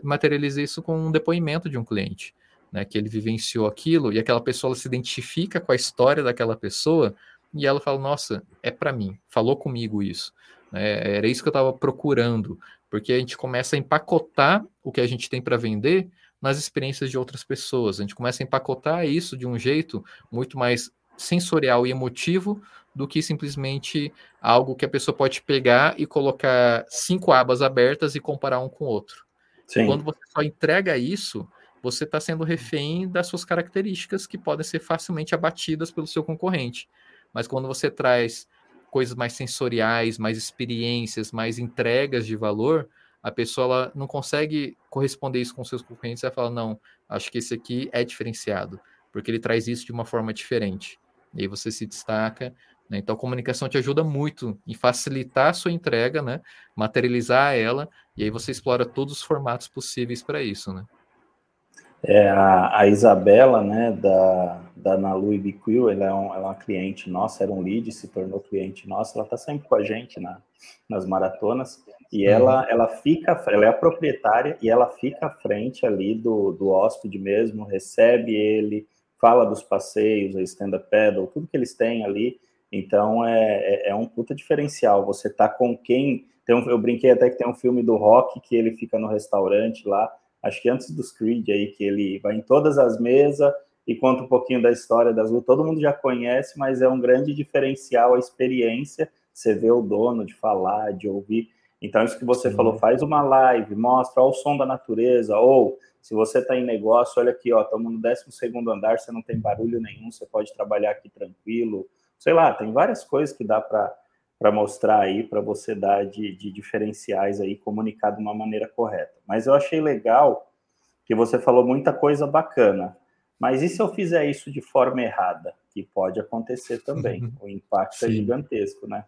materializa, isso com um depoimento de um cliente. Né, que ele vivenciou aquilo e aquela pessoa se identifica com a história daquela pessoa e ela fala: Nossa, é para mim, falou comigo isso. Né? Era isso que eu estava procurando, porque a gente começa a empacotar o que a gente tem para vender nas experiências de outras pessoas. A gente começa a empacotar isso de um jeito muito mais sensorial e emotivo do que simplesmente algo que a pessoa pode pegar e colocar cinco abas abertas e comparar um com o outro. Sim. Quando você só entrega isso, você está sendo refém das suas características que podem ser facilmente abatidas pelo seu concorrente. Mas quando você traz coisas mais sensoriais, mais experiências, mais entregas de valor, a pessoa não consegue corresponder isso com seus concorrentes. Ela fala, não, acho que esse aqui é diferenciado, porque ele traz isso de uma forma diferente. E aí você se destaca. Né? Então, a comunicação te ajuda muito em facilitar a sua entrega, né? materializar ela, e aí você explora todos os formatos possíveis para isso. Né? É, a, a, Isabela, né, da, da Nalu Ibiquil, ela é, um, ela é uma cliente nossa, era um lead, se tornou cliente nossa, ela está sempre com a gente na, nas maratonas, e uhum. ela, ela fica, ela é a proprietária, e ela fica à frente ali do, do hóspede mesmo, recebe ele, fala dos passeios, a stand-up paddle, tudo que eles têm ali, então é, é, é um puta diferencial, você tá com quem, tem um, eu brinquei até que tem um filme do Rock, que ele fica no restaurante lá, acho que antes dos Creed aí, que ele vai em todas as mesas, e conta um pouquinho da história das lutas. Todo mundo já conhece, mas é um grande diferencial a experiência. Você vê o dono de falar, de ouvir. Então, isso que você Sim. falou, faz uma live, mostra o som da natureza, ou se você está em negócio, olha aqui, ó, estamos no 12 andar, você não tem barulho nenhum, você pode trabalhar aqui tranquilo. Sei lá, tem várias coisas que dá para mostrar aí, para você dar de, de diferenciais aí, comunicar de uma maneira correta. Mas eu achei legal que você falou muita coisa bacana. Mas e se eu fizer isso de forma errada? Que pode acontecer também. Uhum. O impacto é Sim. é gigantesco, né?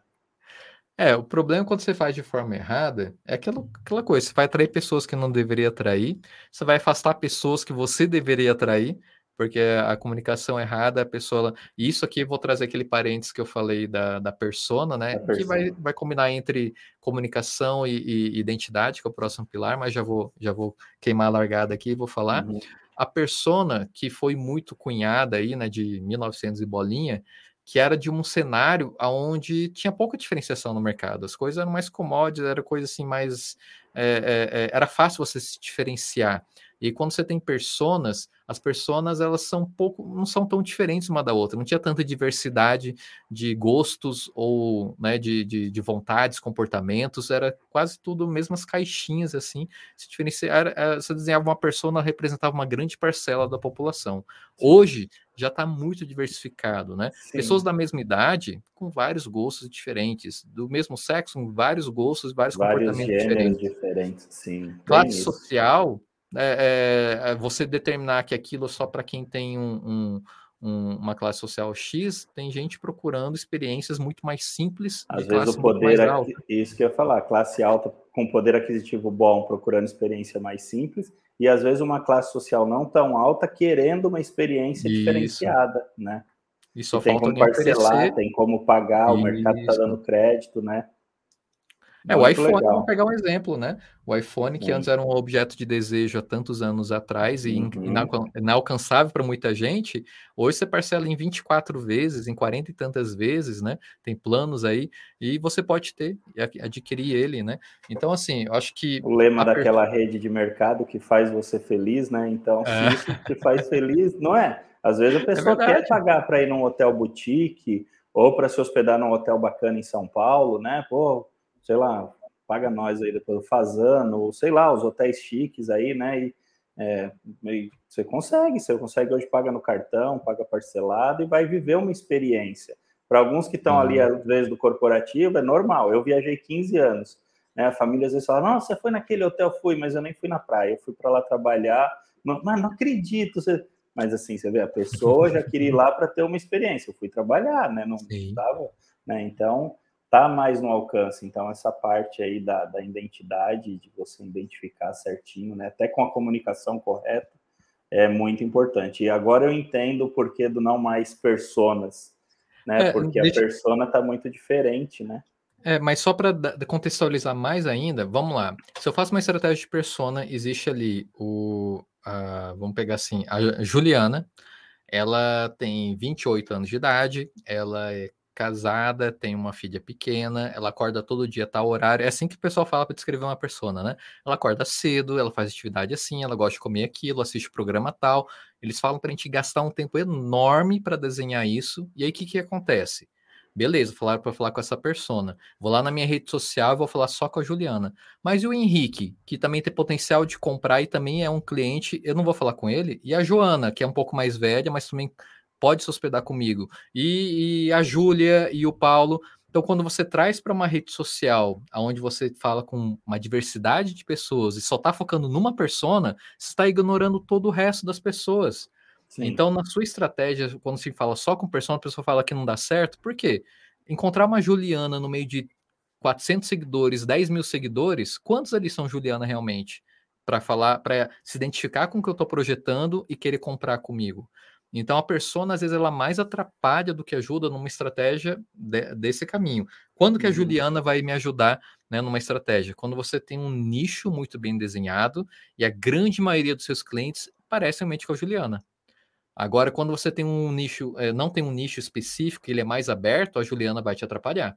É, o problema quando você faz de forma errada é aquela, aquela coisa, você vai atrair pessoas que não deveria atrair, você vai afastar pessoas que você deveria atrair, porque a comunicação errada, a pessoa. E isso aqui vou trazer aquele parênteses que eu falei da, da persona, né? Persona. Que vai, vai combinar entre comunicação e, e, identidade, que é o próximo pilar, mas já vou, já vou queimar a largada aqui e vou falar. Uhum a persona que foi muito cunhada aí, né, de 1900 e bolinha, que era de um cenário onde tinha pouca diferenciação no mercado. As coisas eram mais commodities, era coisa assim mais... É, é, era fácil você se diferenciar. E quando você tem personas, as personas elas são pouco, não são tão diferentes uma da outra. Não tinha tanta diversidade de gostos ou né, de, de, de vontades, comportamentos. Era quase tudo mesmas caixinhas assim. Se diferenciar, você desenhava uma persona representava uma grande parcela da população. Hoje já está muito diversificado, né? Sim. Pessoas da mesma idade com vários gostos diferentes, do mesmo sexo com vários gostos, vários, vários comportamentos diferentes. diferentes. Sim. Classe social é, é, você determinar que aquilo é só para quem tem um, um, um, uma classe social X, tem gente procurando experiências muito mais simples. Às vezes o poder, isso que eu ia falar, classe alta com poder aquisitivo bom, procurando experiência mais simples, e às vezes uma classe social não tão alta querendo uma experiência isso. diferenciada, né? E só tem como parcelar, oferecer. tem como pagar, o mercado está dando crédito, né? É, o iPhone, legal. vamos pegar um exemplo, né? O iPhone, que Sim. antes era um objeto de desejo há tantos anos atrás e uhum. inalcançável para muita gente, hoje você parcela em 24 vezes, em 40 e tantas vezes, né? Tem planos aí, e você pode ter, adquirir ele, né? Então, assim, eu acho que. O lema daquela per... rede de mercado que faz você feliz, né? Então, se é. isso te faz feliz, não é? Às vezes a é pessoa é quer pagar para ir num hotel boutique ou para se hospedar num hotel bacana em São Paulo, né? Pô, sei lá, paga nós aí depois, Fazano, ou sei lá, os hotéis chiques aí, né? E, é, e você consegue, você consegue hoje paga no cartão, paga parcelado e vai viver uma experiência. Para alguns que estão uhum. ali, às vezes, do corporativo, é normal. Eu viajei 15 anos. Né? A família às vezes fala: Não, você foi naquele hotel? Fui, mas eu nem fui na praia. Eu fui para lá trabalhar. Mas não, não acredito. Você... Mas assim, você vê, a pessoa já queria ir lá para ter uma experiência. Eu fui trabalhar, né? Não estava. Né? Então, está mais no alcance. Então, essa parte aí da, da identidade, de você identificar certinho, né, até com a comunicação correta, é muito importante. E agora eu entendo o porquê do não mais personas, né? É, porque deixa... a persona está muito diferente, né? É, mas só para contextualizar mais ainda, vamos lá. Se eu faço uma estratégia de persona, existe ali o. A, vamos pegar assim, a Juliana, ela tem 28 anos de idade, ela é casada, tem uma filha pequena, ela acorda todo dia, tá horário. É assim que o pessoal fala para descrever uma persona, né? Ela acorda cedo, ela faz atividade assim, ela gosta de comer aquilo, assiste programa tal. Eles falam para a gente gastar um tempo enorme para desenhar isso. E aí o que, que acontece? Beleza, falaram para falar com essa persona. Vou lá na minha rede social, vou falar só com a Juliana. Mas e o Henrique, que também tem potencial de comprar e também é um cliente, eu não vou falar com ele. E a Joana, que é um pouco mais velha, mas também pode se hospedar comigo. E, e a Júlia e o Paulo. Então, quando você traz para uma rede social, onde você fala com uma diversidade de pessoas e só está focando numa persona, você está ignorando todo o resto das pessoas. Sim. Então, na sua estratégia, quando se fala só com persona, a pessoa fala que não dá certo. Por quê? Encontrar uma Juliana no meio de 400 seguidores, 10 mil seguidores, quantos ali são Juliana realmente? Para falar, para se identificar com o que eu estou projetando e querer comprar comigo. Então a persona, às vezes, ela mais atrapalha do que ajuda numa estratégia de, desse caminho. Quando que a uhum. Juliana vai me ajudar né, numa estratégia? Quando você tem um nicho muito bem desenhado e a grande maioria dos seus clientes parece realmente com a Juliana. Agora, quando você tem um nicho, é, não tem um nicho específico, ele é mais aberto, a Juliana vai te atrapalhar.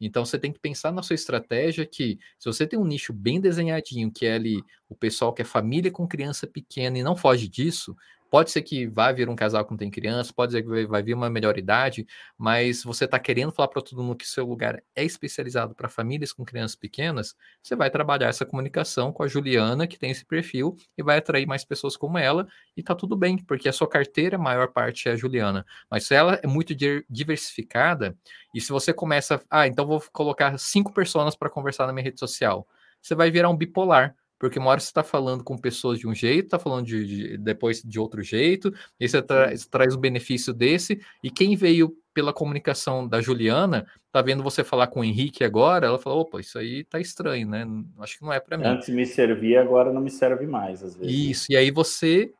Então você tem que pensar na sua estratégia que se você tem um nicho bem desenhadinho, que é ali o pessoal que é família com criança pequena e não foge disso, Pode ser que vá vir um casal que não tem criança, pode ser que vai vir uma melhor idade, mas você está querendo falar para todo mundo que seu lugar é especializado para famílias com crianças pequenas, você vai trabalhar essa comunicação com a Juliana, que tem esse perfil, e vai atrair mais pessoas como ela, e tá tudo bem, porque a sua carteira, a maior parte é a Juliana. Mas se ela é muito diversificada, e se você começa, ah, então vou colocar cinco pessoas para conversar na minha rede social, você vai virar um bipolar porque uma hora você está falando com pessoas de um jeito, está falando de, de, depois de outro jeito, e você tra traz o benefício desse, e quem veio pela comunicação da Juliana, tá vendo você falar com o Henrique agora, ela fala, opa, isso aí tá estranho, né? Acho que não é para mim. Antes me servia, agora não me serve mais, às vezes. Isso, e aí você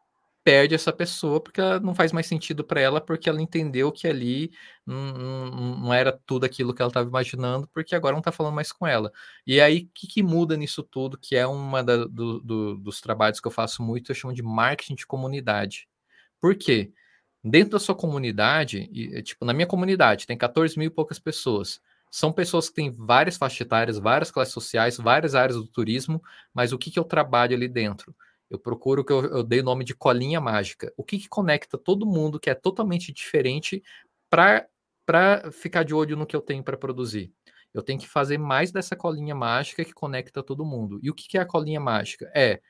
perde essa pessoa porque não faz mais sentido para ela, porque ela entendeu que ali não, não, não era tudo aquilo que ela estava imaginando, porque agora não está falando mais com ela. E aí, o que, que, muda nisso tudo, que é uma da, do, do, dos trabalhos que eu faço muito, eu chamo de marketing de comunidade. Por quê? Dentro da sua comunidade, e, tipo, na minha comunidade, tem 14 mil e poucas pessoas. São pessoas que têm várias faixas etárias, várias classes sociais, várias áreas do turismo, mas o que, que eu trabalho ali dentro? Eu procuro que eu, eu dei o nome de colinha mágica. O que, que conecta todo mundo que é totalmente diferente para ficar de olho no que eu tenho para produzir? Eu tenho que fazer mais dessa colinha mágica que conecta todo mundo. E o que, que é a colinha mágica? É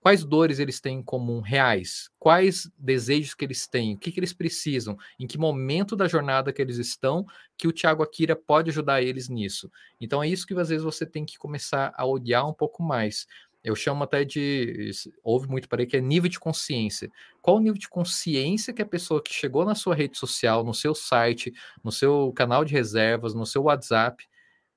quais dores eles têm em comum reais, quais desejos que eles têm, o que, que eles precisam, em que momento da jornada que eles estão, que o Tiago Akira pode ajudar eles nisso. Então é isso que às vezes você tem que começar a olhar um pouco mais eu chamo até de. Houve muito para aí que é nível de consciência. Qual o nível de consciência que a pessoa que chegou na sua rede social, no seu site, no seu canal de reservas, no seu WhatsApp,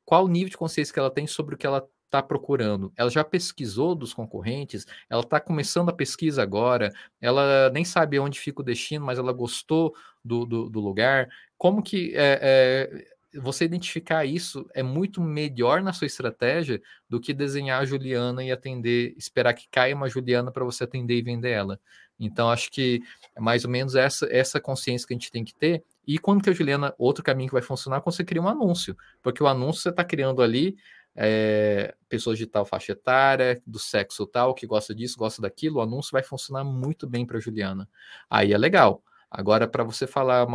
qual o nível de consciência que ela tem sobre o que ela está procurando? Ela já pesquisou dos concorrentes? Ela está começando a pesquisa agora? Ela nem sabe onde fica o destino, mas ela gostou do, do, do lugar? Como que é, você identificar isso é muito melhor na sua estratégia do que desenhar a Juliana e atender, esperar que caia uma Juliana para você atender e vender ela. Então, acho que é mais ou menos essa, essa consciência que a gente tem que ter. E quando que a Juliana, outro caminho que vai funcionar, quando você cria um anúncio. Porque o anúncio você está criando ali é, pessoas de tal faixa etária, do sexo tal, que gosta disso, gosta daquilo, o anúncio vai funcionar muito bem para Juliana. Aí é legal. Agora, para você falar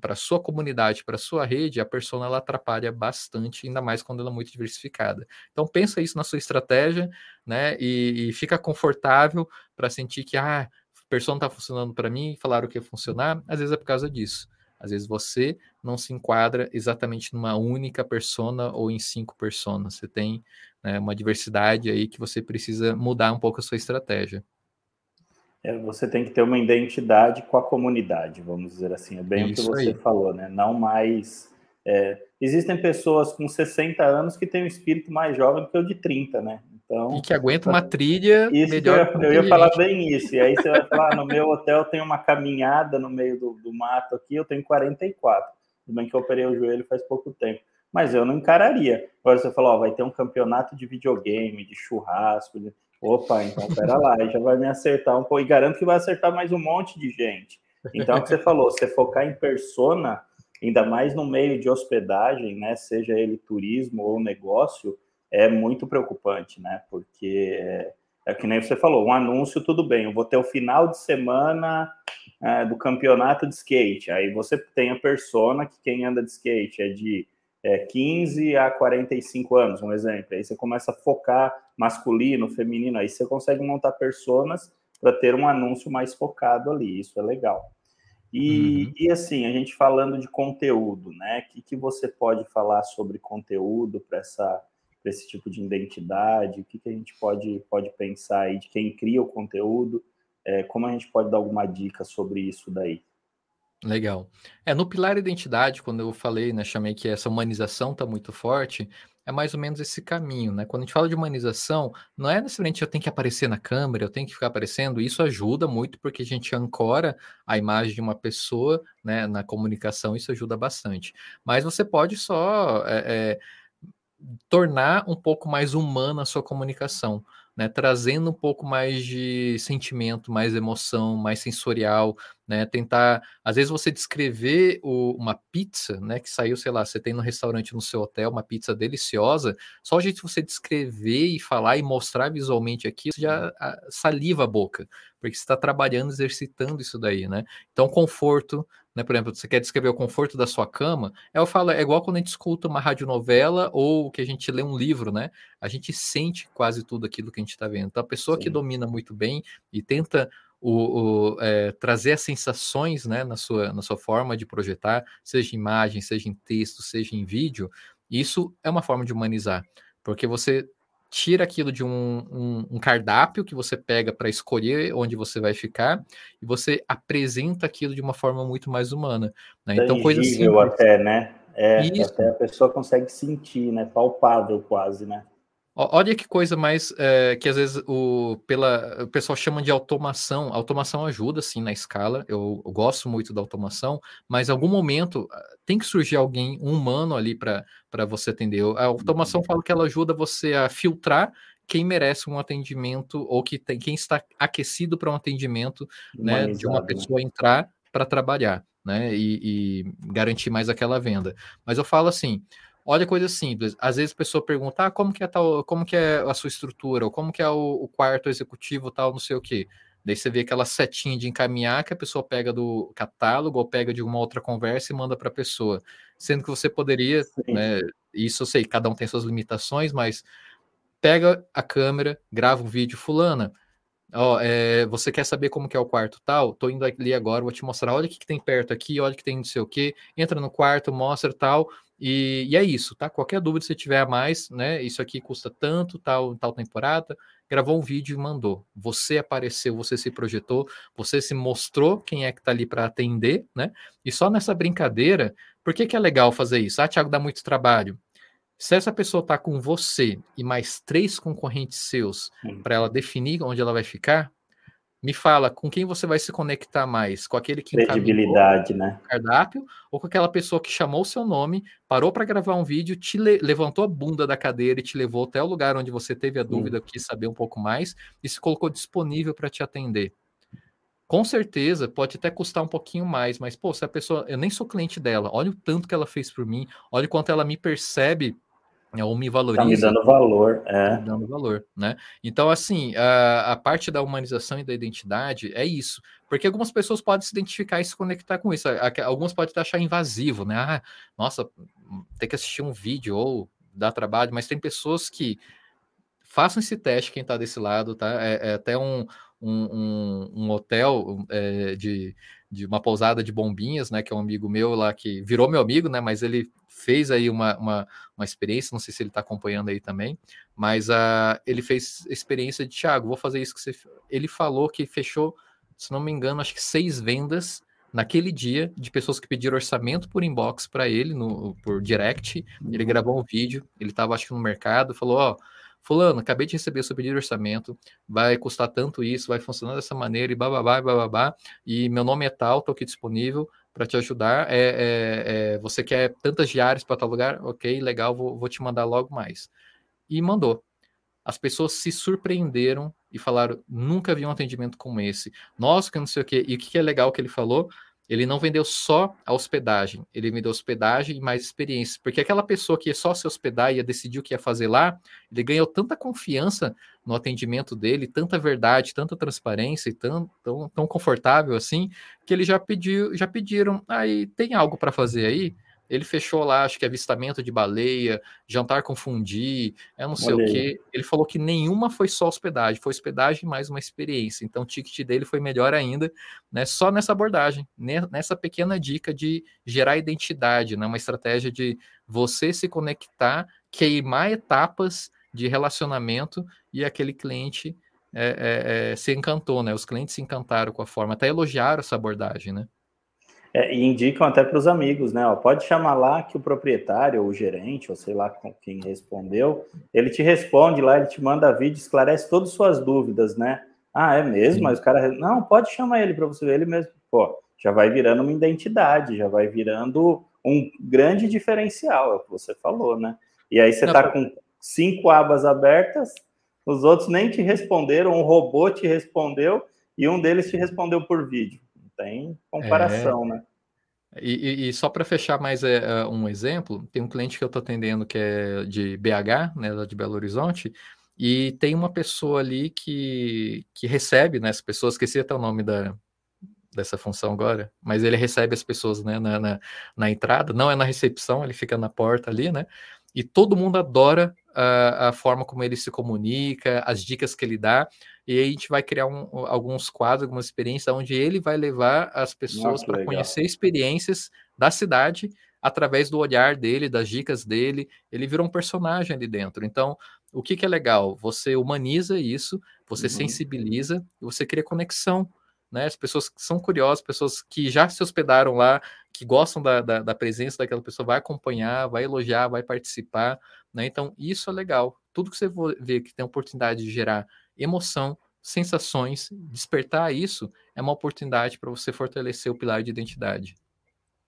para sua comunidade, para sua rede, a persona ela atrapalha bastante, ainda mais quando ela é muito diversificada. Então pensa isso na sua estratégia, né? E, e fica confortável para sentir que ah, a persona está funcionando para mim, falaram que ia funcionar. Às vezes é por causa disso. Às vezes você não se enquadra exatamente numa única persona ou em cinco personas. Você tem né, uma diversidade aí que você precisa mudar um pouco a sua estratégia você tem que ter uma identidade com a comunidade, vamos dizer assim. É bem Isso o que você aí. falou, né? Não mais. É, existem pessoas com 60 anos que têm um espírito mais jovem do que o de 30, né? Então, e que aguenta uma trilha isso melhor. Eu, eu ia falar bem isso. E aí você vai falar: ah, no meu hotel tem uma caminhada no meio do, do mato aqui, eu tenho 44. Tudo bem que eu operei o joelho faz pouco tempo. Mas eu não encararia. Agora você falou: ó, vai ter um campeonato de videogame, de churrasco. De... Opa, então pera lá, já vai me acertar um pouco, e garanto que vai acertar mais um monte de gente. Então, o que você falou, você focar em persona, ainda mais no meio de hospedagem, né, seja ele turismo ou negócio, é muito preocupante, né, porque é, é que nem você falou, um anúncio, tudo bem, eu vou ter o final de semana é, do campeonato de skate, aí você tem a persona que quem anda de skate é de é, 15 a 45 anos, um exemplo. Aí você começa a focar masculino, feminino, aí você consegue montar personas para ter um anúncio mais focado ali. Isso é legal. E, uhum. e assim, a gente falando de conteúdo, né? O que, que você pode falar sobre conteúdo para essa esse tipo de identidade? O que, que a gente pode, pode pensar aí de quem cria o conteúdo? É, como a gente pode dar alguma dica sobre isso daí? Legal. É, no pilar identidade, quando eu falei, né, chamei que essa humanização está muito forte, é mais ou menos esse caminho, né? Quando a gente fala de humanização, não é necessariamente eu tenho que aparecer na câmera, eu tenho que ficar aparecendo, isso ajuda muito porque a gente ancora a imagem de uma pessoa, né, na comunicação, isso ajuda bastante. Mas você pode só é, é, tornar um pouco mais humana a sua comunicação né, trazendo um pouco mais de sentimento, mais emoção, mais sensorial, né, tentar, às vezes você descrever o, uma pizza, né, que saiu, sei lá, você tem no restaurante no seu hotel uma pizza deliciosa, só o jeito de você descrever e falar e mostrar visualmente aqui, já saliva a boca, porque você está trabalhando, exercitando isso daí, né? Então, conforto, né? Por exemplo, você quer descrever o conforto da sua cama, é, eu falo, é igual quando a gente escuta uma radionovela ou que a gente lê um livro, né? A gente sente quase tudo aquilo que a gente está vendo. Então, a pessoa Sim. que domina muito bem e tenta o, o é, trazer as sensações né, na, sua, na sua forma de projetar, seja em imagem, seja em texto, seja em vídeo, isso é uma forma de humanizar, porque você tira aquilo de um, um, um cardápio que você pega para escolher onde você vai ficar e você apresenta aquilo de uma forma muito mais humana. Né? Então, coisa simples. até, né? É, até a pessoa consegue sentir, né? Palpável quase, né? Olha que coisa mais é, que às vezes o, pela, o pessoal chama de automação. A automação ajuda sim na escala. Eu, eu, gosto muito da automação, mas em algum momento ah, tem que surgir alguém, um humano ali para você atender. A automação uhum. fala que ela ajuda você a filtrar quem merece um atendimento ou que tem, quem está aquecido para um atendimento né, de uma né? pessoa entrar para trabalhar né, e, e garantir mais aquela venda. Mas eu falo assim Olha coisa simples. Às vezes a pessoa pergunta, ah, como que é tal, como que é a sua estrutura, ou como que é o, o quarto executivo, tal, não sei o quê. Daí você vê aquela setinha de encaminhar que a pessoa pega do catálogo ou pega de uma outra conversa e manda para a pessoa. Sendo que você poderia, né, isso eu sei, cada um tem suas limitações, mas pega a câmera, grava um vídeo, fulana, ó, é, você quer saber como que é o quarto tal? Tô indo ali agora, vou te mostrar, olha o que, que tem perto aqui, olha o que tem não sei o que, entra no quarto, mostra tal, e, e, é isso, tá? Qualquer dúvida se tiver a mais, né? Isso aqui custa tanto, tal, tal temporada. Gravou um vídeo e mandou. Você apareceu, você se projetou, você se mostrou quem é que tá ali para atender, né? E só nessa brincadeira, por que, que é legal fazer isso? Ah, Thiago, dá muito trabalho. Se essa pessoa tá com você e mais três concorrentes seus para ela definir onde ela vai ficar, me fala com quem você vai se conectar mais, com aquele que credibilidade, né? Cardápio ou com aquela pessoa que chamou o seu nome, parou para gravar um vídeo, te le levantou a bunda da cadeira e te levou até o lugar onde você teve a dúvida, Sim. quis saber um pouco mais e se colocou disponível para te atender. Com certeza pode até custar um pouquinho mais, mas pô, se a pessoa, eu nem sou cliente dela, olha o tanto que ela fez por mim, olha o quanto ela me percebe ou me valoriza. Tá me dando valor, é. Me dando valor, né? Então, assim, a, a, parte da humanização e da identidade é isso. Porque algumas pessoas podem se identificar e se conectar com isso. Algumas podem achar invasivo, né? Ah, nossa, tem que assistir um vídeo ou dar trabalho, mas tem pessoas que façam esse teste, quem está desse lado, tá? É, é até um, um, um, hotel é, de, de uma pousada de bombinhas, né? Que é um amigo meu lá que virou meu amigo, né? Mas ele fez aí uma, uma, uma experiência, não sei se ele está acompanhando aí também, mas uh, ele fez experiência de Thiago, vou fazer isso que você. Ele falou que fechou, se não me engano, acho que seis vendas naquele dia de pessoas que pediram orçamento por inbox para ele, no, por direct. Ele gravou um vídeo, ele estava acho que no mercado, falou: Ó. Oh, Fulano, acabei de receber o seu pedido de orçamento, vai custar tanto isso, vai funcionar dessa maneira e bababá, bababá, e meu nome é tal, estou aqui disponível para te ajudar. É, é, é, você quer tantas diárias para tal lugar? Ok, legal, vou, vou te mandar logo mais. E mandou. As pessoas se surpreenderam e falaram: nunca vi um atendimento como esse. Nossa, que não sei o quê. E o que é legal que ele falou? Ele não vendeu só a hospedagem, ele me deu hospedagem e mais experiência. Porque aquela pessoa que só se hospedar e ia decidir o que ia fazer lá, ele ganhou tanta confiança no atendimento dele, tanta verdade, tanta transparência e tão, tão, tão confortável assim, que ele já pediu, já pediram, aí tem algo para fazer aí? Ele fechou lá, acho que avistamento de baleia, jantar com fundi, é não sei o quê. Ele falou que nenhuma foi só hospedagem, foi hospedagem mais uma experiência. Então o ticket dele foi melhor ainda, né? Só nessa abordagem, nessa pequena dica de gerar identidade, né? Uma estratégia de você se conectar, queimar etapas de relacionamento e aquele cliente é, é, é, se encantou, né? Os clientes se encantaram com a forma, até elogiaram essa abordagem, né? É, e indicam até para os amigos, né? Ó, pode chamar lá que o proprietário, ou o gerente, ou sei lá quem respondeu, ele te responde lá, ele te manda vídeo, esclarece todas as suas dúvidas, né? Ah, é mesmo? Sim. Mas o cara. Não, pode chamar ele para você ver ele mesmo. Pô, já vai virando uma identidade, já vai virando um grande diferencial, é o que você falou, né? E aí você está com cinco abas abertas, os outros nem te responderam, um robô te respondeu e um deles te respondeu por vídeo. Tem comparação, é... né? E, e, só para fechar mais é, um exemplo, tem um cliente que eu estou atendendo que é de BH, né, de Belo Horizonte, e tem uma pessoa ali que, que recebe, né, as pessoas, esqueci até o nome da, dessa função agora, mas ele recebe as pessoas né, na, na, na, entrada, não é na recepção, ele fica na porta ali, né? E todo mundo adora a, a forma como ele se comunica, as dicas que ele dá, e aí a gente vai criar um, alguns quadros, algumas experiências, onde ele vai levar as pessoas para conhecer experiências da cidade através do olhar dele, das dicas dele, ele virou um personagem ali dentro. Então, o que, que é legal? Você humaniza isso, você uhum. sensibiliza e você cria conexão né? As pessoas que são curiosas, pessoas que já se hospedaram lá, que gostam da, da, da, presença daquela pessoa, vai acompanhar, vai elogiar, vai participar, né? Então, isso é legal. Tudo que você vê que tem oportunidade de gerar emoção, sensações, despertar isso, é uma oportunidade para você fortalecer o pilar de identidade.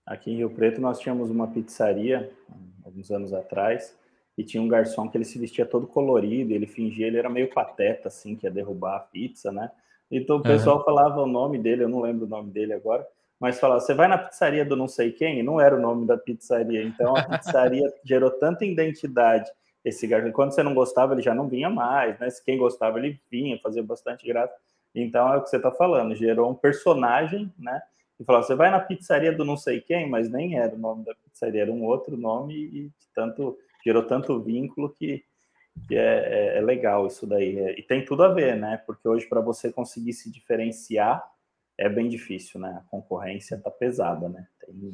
Aqui em Rio Preto nós tínhamos uma pizzaria, alguns anos atrás, e tinha um garçom que ele se vestia todo colorido, ele fingia, ele era meio pateta, assim, que ia derrubar a pizza, né? Então o pessoal uhum. falava o nome dele, eu não lembro o nome dele agora, mas falava, você vai na pizzaria do não sei quem? E não era o nome da pizzaria. Então a pizzaria gerou tanta identidade. Esse garçom, quando você não gostava, ele já não vinha mais, né? Se quem gostava, ele vinha, fazia bastante graça. Então é o que você está falando, gerou um personagem, né? E falou, você vai na pizzaria do não sei quem, mas nem era o nome da pizzaria, era um outro nome e tanto gerou tanto vínculo que que é, é, é legal isso daí. É, e tem tudo a ver, né? Porque hoje, para você conseguir se diferenciar, é bem difícil, né? A concorrência tá pesada, né? Tem,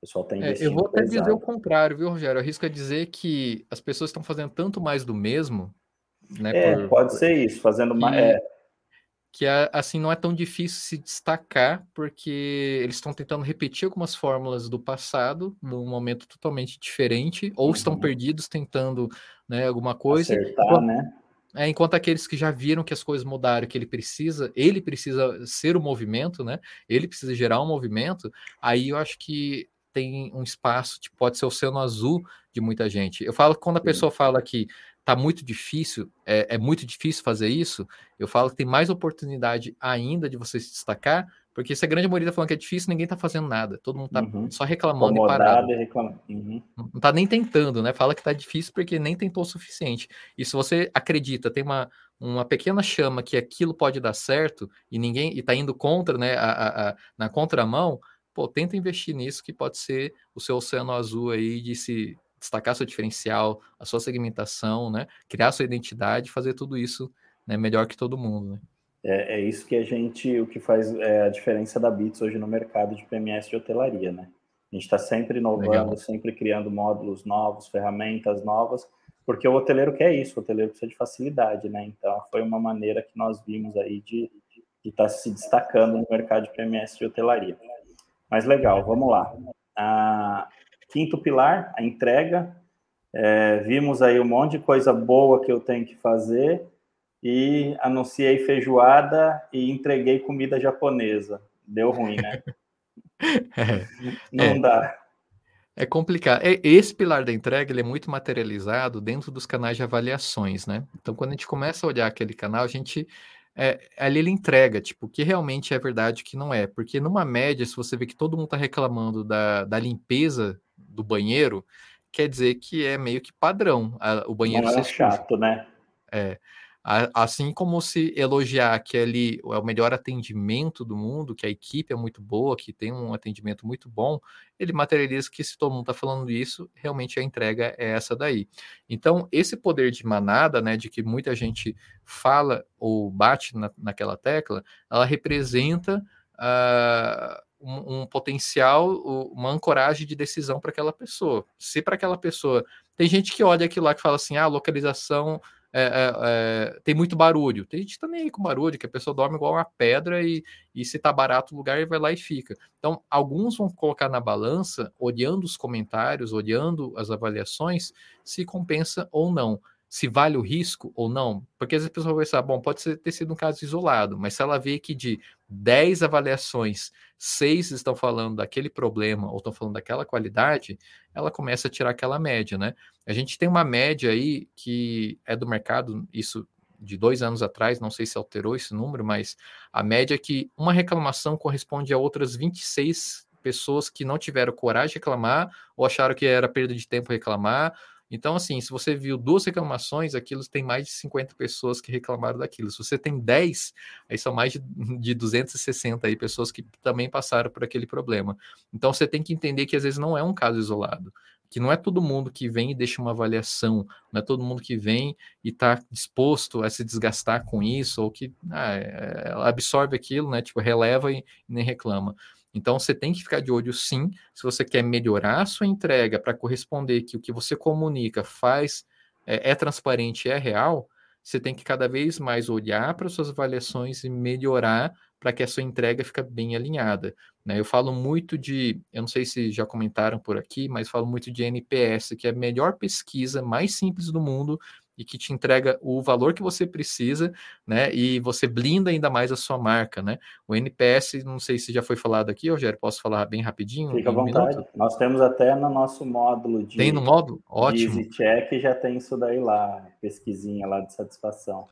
o pessoal tá investindo. É, eu vou até pesado. dizer o contrário, viu, Rogério? Arrisco a dizer que as pessoas estão fazendo tanto mais do mesmo. Né, é, por, pode ser isso, fazendo mais. É, que assim não é tão difícil se destacar porque eles estão tentando repetir algumas fórmulas do passado num momento totalmente diferente ou uhum. estão perdidos tentando né, alguma coisa Acertar, enquanto, né? É, enquanto aqueles que já viram que as coisas mudaram que ele precisa ele precisa ser o movimento né ele precisa gerar um movimento aí eu acho que tem um espaço tipo, pode ser o oceano azul de muita gente eu falo quando a pessoa fala que tá muito difícil, é, é, muito difícil fazer isso, eu falo que tem mais oportunidade ainda de você se destacar, porque se a grande maioria tá falando que é difícil, ninguém tá fazendo nada. Todo mundo tá uhum. só reclamando Comodado e parado. E reclamando. Uhum. Não tá nem tentando, né? Fala que tá difícil porque nem tentou o suficiente. E se você acredita, tem uma, uma pequena chama que aquilo pode dar certo e ninguém e tá indo contra, né, a, a, a, na contramão, pô, tenta investir nisso que pode ser o seu oceano azul aí de se destacar seu diferencial, a sua segmentação, né? Criar sua identidade, fazer tudo isso né, melhor que todo mundo. Né? É, é, isso que a gente, o que faz é, a diferença da Bits hoje no mercado de PMS de hotelaria, né? A gente está sempre inovando, Legal. sempre criando módulos novos, ferramentas novas, porque o hoteleiro quer isso, o hoteleiro precisa de facilidade, né? Então, foi uma maneira que nós vimos aí de estar tá se destacando no mercado de PMS de hotelaria. Mas legal, vamos lá. Ah, Quinto pilar, a entrega. É, vimos aí um monte de coisa boa que eu tenho que fazer e anunciei feijoada e entreguei comida japonesa. Deu ruim, né? É, Não é, dá. É complicado. É, esse pilar da entrega ele é muito materializado dentro dos canais de avaliações, né? Então, quando a gente começa a olhar aquele canal, a gente é, ali ele entrega, tipo, o que realmente é verdade e o que não é. Porque numa média, se você vê que todo mundo está reclamando da, da limpeza do banheiro, quer dizer que é meio que padrão a, o banheiro Não é chato, né? É. Assim como se elogiar que ali é o melhor atendimento do mundo, que a equipe é muito boa, que tem um atendimento muito bom, ele materializa que se todo mundo está falando isso, realmente a entrega é essa daí. Então, esse poder de manada, né, de que muita gente fala ou bate na, naquela tecla, ela representa uh, um, um, potencial, uma ancoragem de decisão para aquela pessoa. Se para aquela pessoa. Tem gente que olha aquilo lá que fala assim: ah, localização é, é, é, tem muito barulho. Tem gente também aí com barulho, que a pessoa dorme igual uma pedra e, e se tá barato o lugar, vai lá e fica. Então, alguns vão colocar na balança, olhando os comentários, olhando as avaliações, se compensa ou não se vale o risco ou não, porque às vezes vai pensar, bom, pode ser, ter sido um caso isolado, mas se ela vê que de 10 avaliações, 6 estão falando daquele problema ou estão falando daquela qualidade, ela começa a tirar aquela média, né? A gente tem uma média aí que é do mercado, isso de dois anos atrás, não sei se alterou esse número, mas a média é que uma reclamação corresponde a outras 26 pessoas que não tiveram coragem de reclamar ou acharam que era perda de tempo reclamar então, assim, se você viu duas reclamações, aquilo tem mais de 50 pessoas que reclamaram daquilo. Se você tem 10, aí são mais de, de 260 aí pessoas que também passaram por aquele problema. Então, você tem que entender que às vezes não é um caso isolado que não é todo mundo que vem e deixa uma avaliação, não é todo mundo que vem e está disposto a se desgastar com isso, ou que ah, é, absorve aquilo, né? Tipo, releva e, e nem reclama. Então você tem que ficar de olho sim, se você quer melhorar a sua entrega para corresponder que o que você comunica faz é, é transparente, é real, você tem que cada vez mais olhar para suas avaliações e melhorar para que a sua entrega fique bem alinhada. Né? Eu falo muito de, eu não sei se já comentaram por aqui, mas falo muito de NPS, que é a melhor pesquisa mais simples do mundo e que te entrega o valor que você precisa, né? E você blinda ainda mais a sua marca, né? O NPS, não sei se já foi falado aqui, Rogério, posso falar bem rapidinho? Fica à vontade. Minuto? Nós temos até no nosso módulo de. Tem no módulo? Ótimo. Easy Check já tem isso daí lá, pesquisinha lá de satisfação.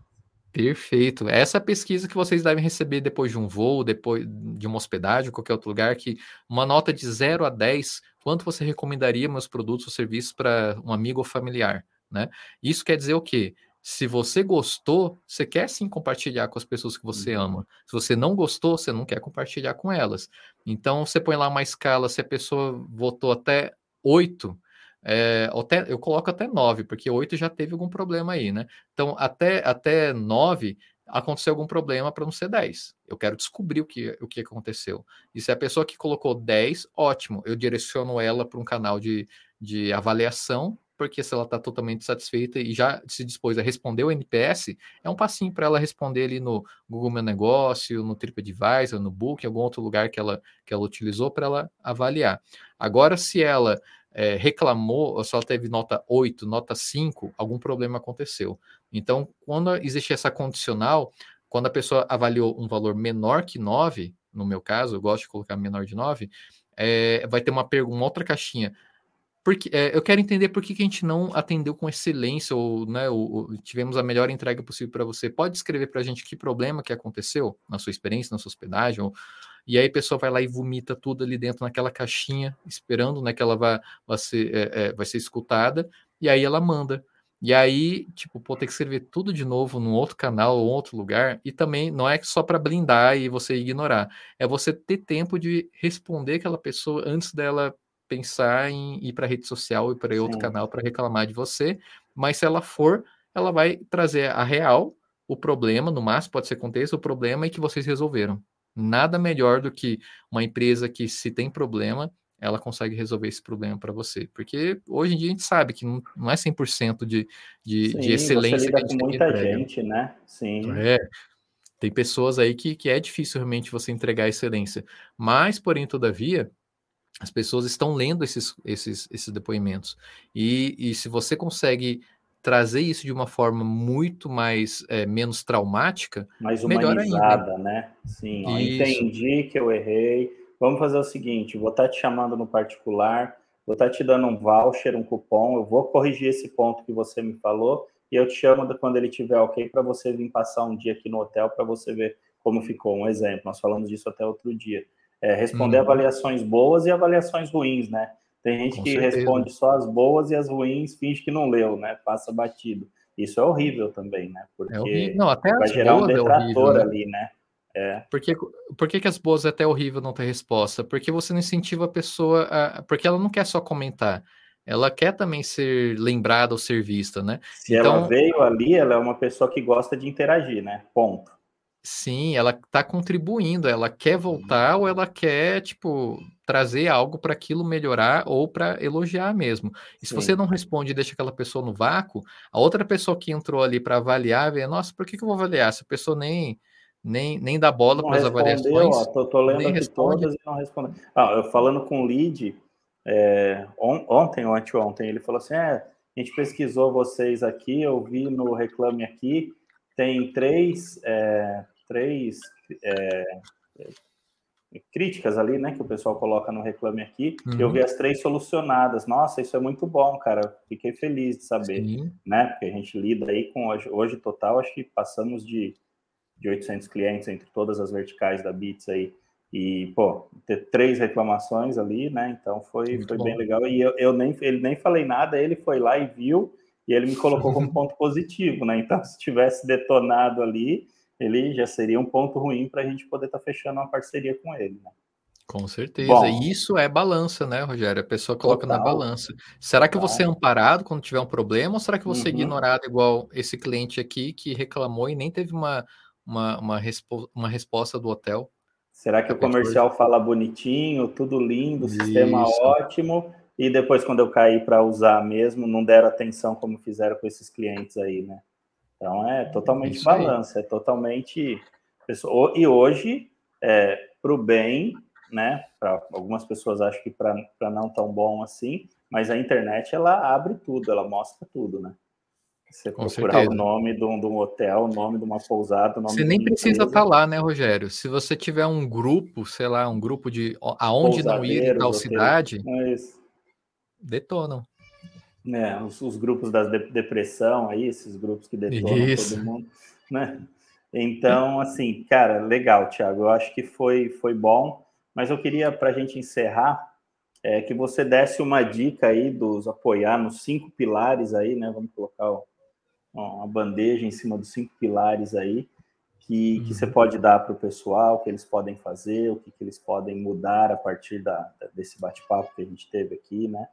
Perfeito. Essa pesquisa que vocês devem receber depois de um voo, depois de uma hospedagem, qualquer outro lugar, que uma nota de 0 a 10, quanto você recomendaria meus produtos ou serviços para um amigo ou familiar? Né? Isso quer dizer o quê? Se você gostou, você quer sim compartilhar com as pessoas que você uhum. ama. Se você não gostou, você não quer compartilhar com elas. Então, você põe lá uma escala, se a pessoa votou até 8, é, até, eu coloco até 9, porque 8 já teve algum problema aí, né? Então, até, até 9, aconteceu algum problema para não ser 10. Eu quero descobrir o que, o que aconteceu. E se a pessoa que colocou 10, ótimo, eu direciono ela para um canal de, de avaliação porque se ela está totalmente satisfeita e já se dispôs a responder o NPS, é um passinho para ela responder ali no Google Meu Negócio, no TripAdvisor, no Book, em algum outro lugar que ela, que ela utilizou para ela avaliar. Agora, se ela é, reclamou, ela teve nota 8, nota 5, algum problema aconteceu. Então, quando existe essa condicional, quando a pessoa avaliou um valor menor que 9, no meu caso, eu gosto de colocar menor de 9, é, vai ter uma, uma outra caixinha. Porque, é, eu quero entender por que, que, a gente não atendeu com excelência ou, né, ou, ou tivemos a melhor entrega possível para você. Pode escrever para a gente que problema que aconteceu na sua experiência, na sua hospedagem, ou, e aí a pessoa vai lá e vomita tudo ali dentro naquela caixinha, esperando né, que ela vai, vai, ser, é, é, vai ser escutada, e aí ela manda. E aí, tipo, pô, que escrever tudo de novo num outro canal ou outro lugar, e também não é só para blindar e você ignorar, é você ter tempo de responder aquela pessoa antes dela pensar em ir para a rede social e para outro canal para reclamar de você, mas se ela for, ela vai trazer a real, o problema, no máximo pode ser contexto, o problema é que vocês resolveram. Nada melhor do que uma empresa que, se tem problema, ela consegue resolver esse problema para você. Porque hoje em dia a gente sabe que não, não é 100% de, de, Sim, de excelência. Você lida com muita gente, né? Sim. É. Tem pessoas aí que, que é difícil realmente você entregar excelência. Mas, porém, todavia, as pessoas estão lendo esses, esses, esses depoimentos. E, e se você consegue trazer isso de uma forma muito mais é, menos traumática, mais humanizada, né? Sim, ó, entendi que eu errei. Vamos fazer o seguinte: vou estar tá te chamando no particular, vou estar tá te dando um voucher, um cupom. Eu vou corrigir esse ponto que você me falou e eu te chamo quando ele tiver ok para você vir passar um dia aqui no hotel para você ver como ficou. Um exemplo. Nós falamos disso até outro dia é, responder uhum. avaliações boas e avaliações ruins, né? Tem gente Com que certeza. responde só as boas e as ruins finge que não leu, né? Passa batido. Isso é horrível também, né? Porque é. Não, até vai gerar um detrator é horrível, né? ali, né? É. Por, que, por que, que as boas é até horrível não ter resposta? Porque você não incentiva a pessoa a. Porque ela não quer só comentar. Ela quer também ser lembrada ou ser vista, né? Se então, ela veio ali, ela é uma pessoa que gosta de interagir, né? Ponto. Sim, ela está contribuindo, ela quer voltar ou ela quer, tipo, trazer algo para aquilo melhorar ou para elogiar mesmo. E se você não responde e deixa aquela pessoa no vácuo, a outra pessoa que entrou ali para avaliar, vê, nossa, por que, que eu vou avaliar? Essa pessoa nem nem, nem dá bola para as avaliações. Ó, tô, tô lendo aqui responde. todas e não responde. Ah, eu falando com o lead é, on, ontem ou anteontem, ele falou assim: é, a gente pesquisou vocês aqui, eu vi no Reclame Aqui, tem três, é, três é, críticas ali, né, que o pessoal coloca no Reclame Aqui. Uhum. Eu vi as três solucionadas. Nossa, isso é muito bom, cara. Fiquei feliz de saber, Sim. né? Porque a gente lida aí com hoje, hoje total, acho que passamos de de 800 clientes entre todas as verticais da Bits aí. E, pô, ter três reclamações ali, né? Então foi, foi bem legal. E eu, eu nem, ele nem falei nada, ele foi lá e viu, e ele me colocou como ponto positivo, né? Então, se tivesse detonado ali, ele já seria um ponto ruim para a gente poder estar tá fechando uma parceria com ele, né? Com certeza. Bom, isso é balança, né, Rogério? A pessoa coloca total, na balança. Será que total. você é amparado quando tiver um problema ou será que você uhum. é ignorado igual esse cliente aqui que reclamou e nem teve uma, uma, uma, respo uma resposta do hotel. Será que o comercial fala bonitinho, tudo lindo, Isso. sistema ótimo, e depois, quando eu caí para usar mesmo, não deram atenção como fizeram com esses clientes aí, né? Então é totalmente balança, é totalmente. E hoje, é, para o bem, né? Para algumas pessoas acho que para não tão bom assim, mas a internet ela abre tudo, ela mostra tudo, né? Você Com procurar certeza. o nome de um, de um, hotel, o nome de uma pousada, o nome Você nem precisa estar tá lá, né, Rogério? Se você tiver um grupo, sei lá, um grupo de aonde não ir em tal cidade, é detonam. É, os, os, grupos da de, depressão aí, esses grupos que detonam Isso. todo mundo, né? Então, assim, cara, legal, Thiago. Eu acho que foi, foi bom, mas eu queria, para a gente encerrar, é, que você desse uma dica aí dos apoiar nos cinco pilares aí, né? Vamos colocar o uma bandeja em cima dos cinco pilares aí, que, que você uhum. pode dar para o pessoal, o que eles podem fazer, o que, que eles podem mudar a partir da, desse bate-papo que a gente teve aqui, né?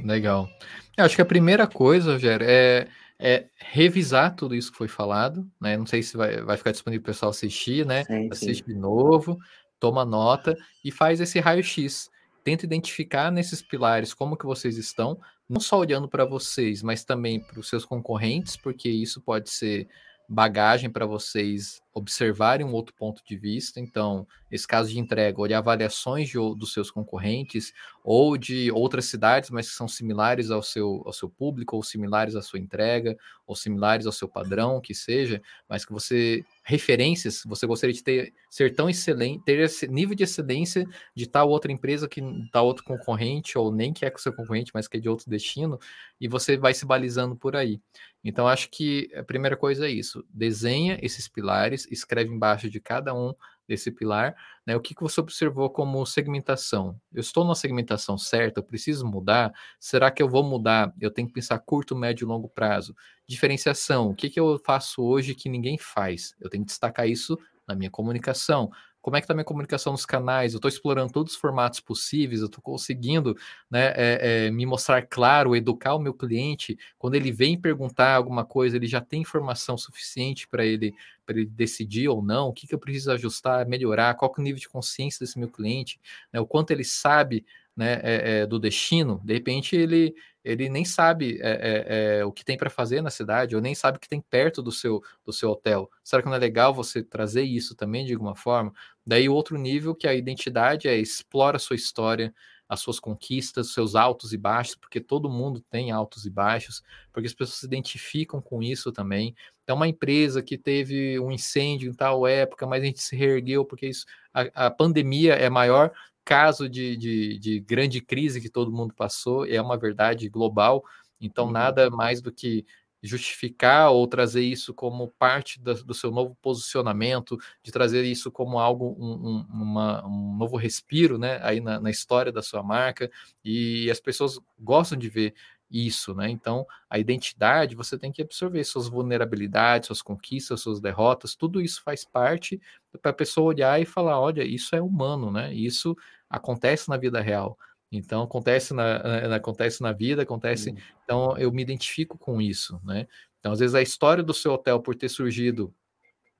Legal. Eu acho que a primeira coisa, Rogério, é, é revisar tudo isso que foi falado, né? Não sei se vai, vai ficar disponível para o pessoal assistir, né? Sim, Assiste sim. de novo, toma nota e faz esse raio-x. Tenta identificar nesses pilares como que vocês estão, não só olhando para vocês, mas também para os seus concorrentes, porque isso pode ser bagagem para vocês observarem um outro ponto de vista. Então, esse caso de entrega, olhar avaliações de, dos seus concorrentes ou de outras cidades, mas que são similares ao seu, ao seu público, ou similares à sua entrega, ou similares ao seu padrão, que seja, mas que você referências, você gostaria de ter ser tão excelente, ter esse nível de excelência de tal outra empresa que tal outro concorrente, ou nem que é com seu concorrente, mas que é de outro destino, e você vai se balizando por aí. Então, acho que a primeira coisa é isso: desenha esses pilares, escreve embaixo de cada um desse pilar, né? O que, que você observou como segmentação? Eu estou na segmentação certa, eu preciso mudar? Será que eu vou mudar? Eu tenho que pensar curto, médio e longo prazo. Diferenciação, o que, que eu faço hoje que ninguém faz? Eu tenho que destacar isso na minha comunicação como é que está a minha comunicação nos canais, eu estou explorando todos os formatos possíveis, eu estou conseguindo né, é, é, me mostrar claro, educar o meu cliente, quando ele vem perguntar alguma coisa, ele já tem informação suficiente para ele, ele decidir ou não, o que, que eu preciso ajustar, melhorar, qual é o nível de consciência desse meu cliente, né, o quanto ele sabe né, é, é, do destino, de repente ele, ele nem sabe é, é o que tem para fazer na cidade, ou nem sabe o que tem perto do seu, do seu hotel. Será que não é legal você trazer isso também de alguma forma? Daí outro nível que a identidade é explora a sua história, as suas conquistas, seus altos e baixos, porque todo mundo tem altos e baixos, porque as pessoas se identificam com isso também. Então, uma empresa que teve um incêndio em tal época, mas a gente se reergueu porque isso, a, a pandemia é maior caso de, de, de, grande crise que todo mundo passou, é uma verdade global, então uhum. nada mais do que justificar ou trazer isso como parte do, do seu novo posicionamento, de trazer isso como algo, um, um, uma, um novo respiro né, aí na, na, história da sua marca, e as pessoas gostam de ver isso, né? Então, a identidade, você tem que absorver suas vulnerabilidades, suas conquistas, suas derrotas, tudo isso faz parte para a pessoa olhar e falar, olha, isso é humano, né? Isso acontece na vida real. Então, acontece na, acontece na vida, acontece. Então, eu me identifico com isso, né? Então, às vezes, a história do seu hotel por ter surgido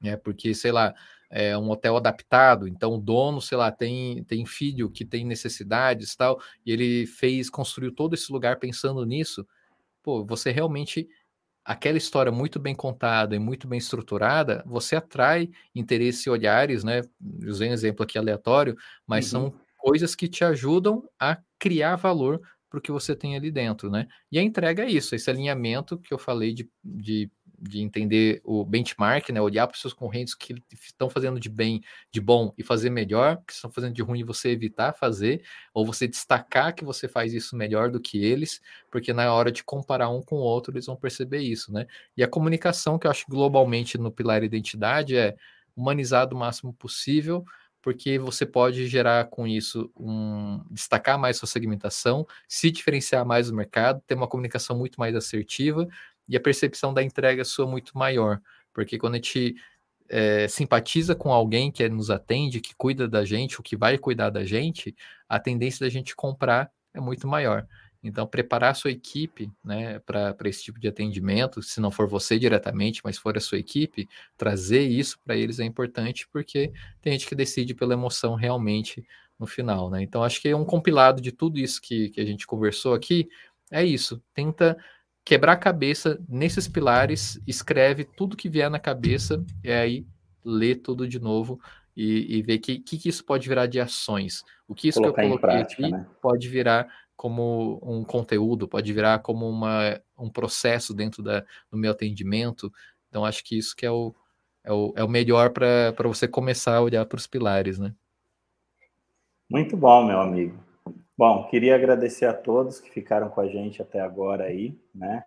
né? Porque, sei lá, é um hotel adaptado, então o dono, sei lá, tem, tem filho que tem necessidades tal, e ele fez, construiu todo esse lugar pensando nisso, pô, você realmente aquela história muito bem contada e muito bem estruturada, você atrai interesse e olhares, né? Usei um exemplo aqui aleatório, mas uhum. são coisas que te ajudam a criar valor para o que você tem ali dentro, né? E a entrega é isso, esse alinhamento que eu falei de, de de entender o benchmark, né? Olhar para os seus concorrentes que estão fazendo de bem, de bom e fazer melhor, que estão fazendo de ruim você evitar fazer, ou você destacar que você faz isso melhor do que eles, porque na hora de comparar um com o outro, eles vão perceber isso, né? E a comunicação que eu acho globalmente no pilar identidade é humanizar o máximo possível, porque você pode gerar com isso um destacar mais sua segmentação, se diferenciar mais do mercado, ter uma comunicação muito mais assertiva, e a percepção da entrega sua muito maior. Porque quando a gente é, simpatiza com alguém que nos atende, que cuida da gente, o que vai cuidar da gente, a tendência da gente comprar é muito maior. Então, preparar a sua equipe né, para esse tipo de atendimento, se não for você diretamente, mas for a sua equipe, trazer isso para eles é importante, porque tem gente que decide pela emoção realmente no final. Né? Então, acho que é um compilado de tudo isso que, que a gente conversou aqui. É isso. Tenta quebrar a cabeça nesses pilares, escreve tudo que vier na cabeça e aí lê tudo de novo e, e ver que, que, que isso pode virar de ações. O que isso Colocar que eu coloquei prática, aqui né? pode virar como um conteúdo, pode virar como uma, um processo dentro da, do meu atendimento. Então, acho que isso que é o, é o, é o melhor para você começar a olhar para os pilares, né? Muito bom, meu amigo. Bom, queria agradecer a todos que ficaram com a gente até agora aí, né?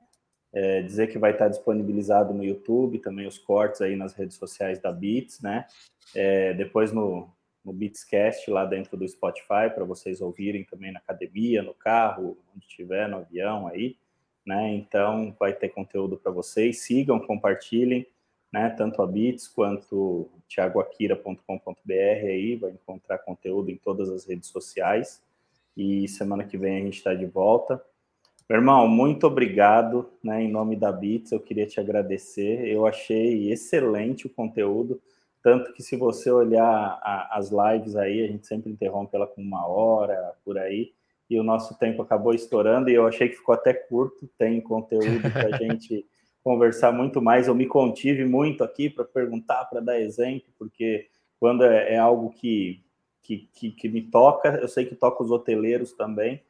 É, dizer que vai estar disponibilizado no YouTube, também os cortes aí nas redes sociais da Beats, né? É, depois no, no Beatscast lá dentro do Spotify, para vocês ouvirem também na academia, no carro, onde estiver, no avião aí, né? Então vai ter conteúdo para vocês. Sigam, compartilhem, né? Tanto a Beats quanto thiagoakira.com.br aí, vai encontrar conteúdo em todas as redes sociais e semana que vem a gente está de volta. Meu irmão, muito obrigado, né? Em nome da Bits, eu queria te agradecer. Eu achei excelente o conteúdo, tanto que se você olhar a, as lives aí, a gente sempre interrompe ela com uma hora por aí, e o nosso tempo acabou estourando, e eu achei que ficou até curto. Tem conteúdo para a gente conversar muito mais. Eu me contive muito aqui para perguntar, para dar exemplo, porque quando é, é algo que que, que, que, me toca. Eu sei que toca os hoteleiros também,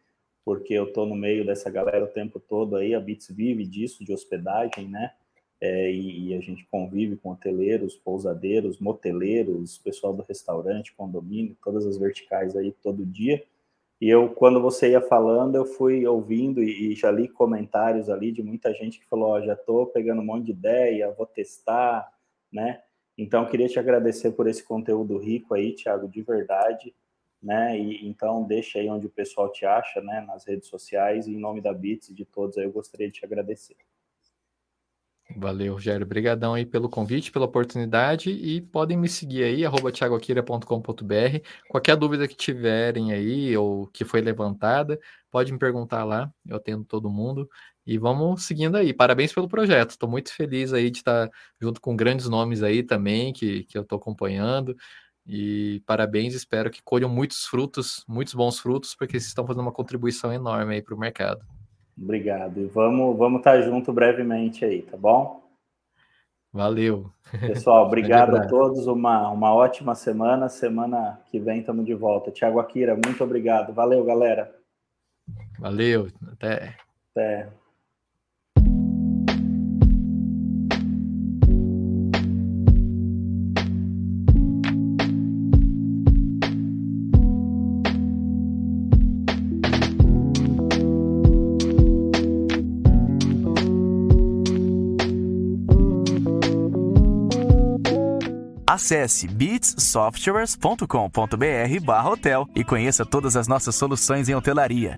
porque eu estou no meio dessa galera o tempo todo aí. A Bits vive disso, de hospedagem, né? É, e, e, a gente convive com hoteleiros, pousadeiros, moteleiros, pessoal do restaurante, condomínio, todas as verticais aí todo dia. E eu, quando você ia falando, eu fui ouvindo e, e já li comentários ali de muita gente que falou: Ó, já estou pegando um monte de ideia, vou testar, né? Então, queria te agradecer por esse conteúdo rico aí, Thiago, de verdade, né? E então deixa aí onde o pessoal te acha, né, nas redes sociais, e em nome da Bits e de todos aí, eu gostaria de te agradecer. Valeu, Rogério. Obrigadão aí pelo convite, pela oportunidade e podem me seguir aí, arroba thiagoakira.com.br. Qualquer dúvida que tiverem aí ou que foi levantada, pode me perguntar lá, eu atendo todo mundo. E vamos seguindo aí. Parabéns pelo projeto. Estou muito feliz aí de estar junto com grandes nomes aí também, que, que eu estou acompanhando. E parabéns, espero que colham muitos frutos, muitos bons frutos, porque vocês estão fazendo uma contribuição enorme aí para o mercado. Obrigado. E vamos, vamos estar junto brevemente aí, tá bom? Valeu. Pessoal, obrigado a todos. Uma, uma ótima semana. Semana que vem estamos de volta. Tiago Akira, muito obrigado. Valeu, galera. Valeu. Até. Até. Acesse beatssoftwares.com.br/hotel e conheça todas as nossas soluções em hotelaria.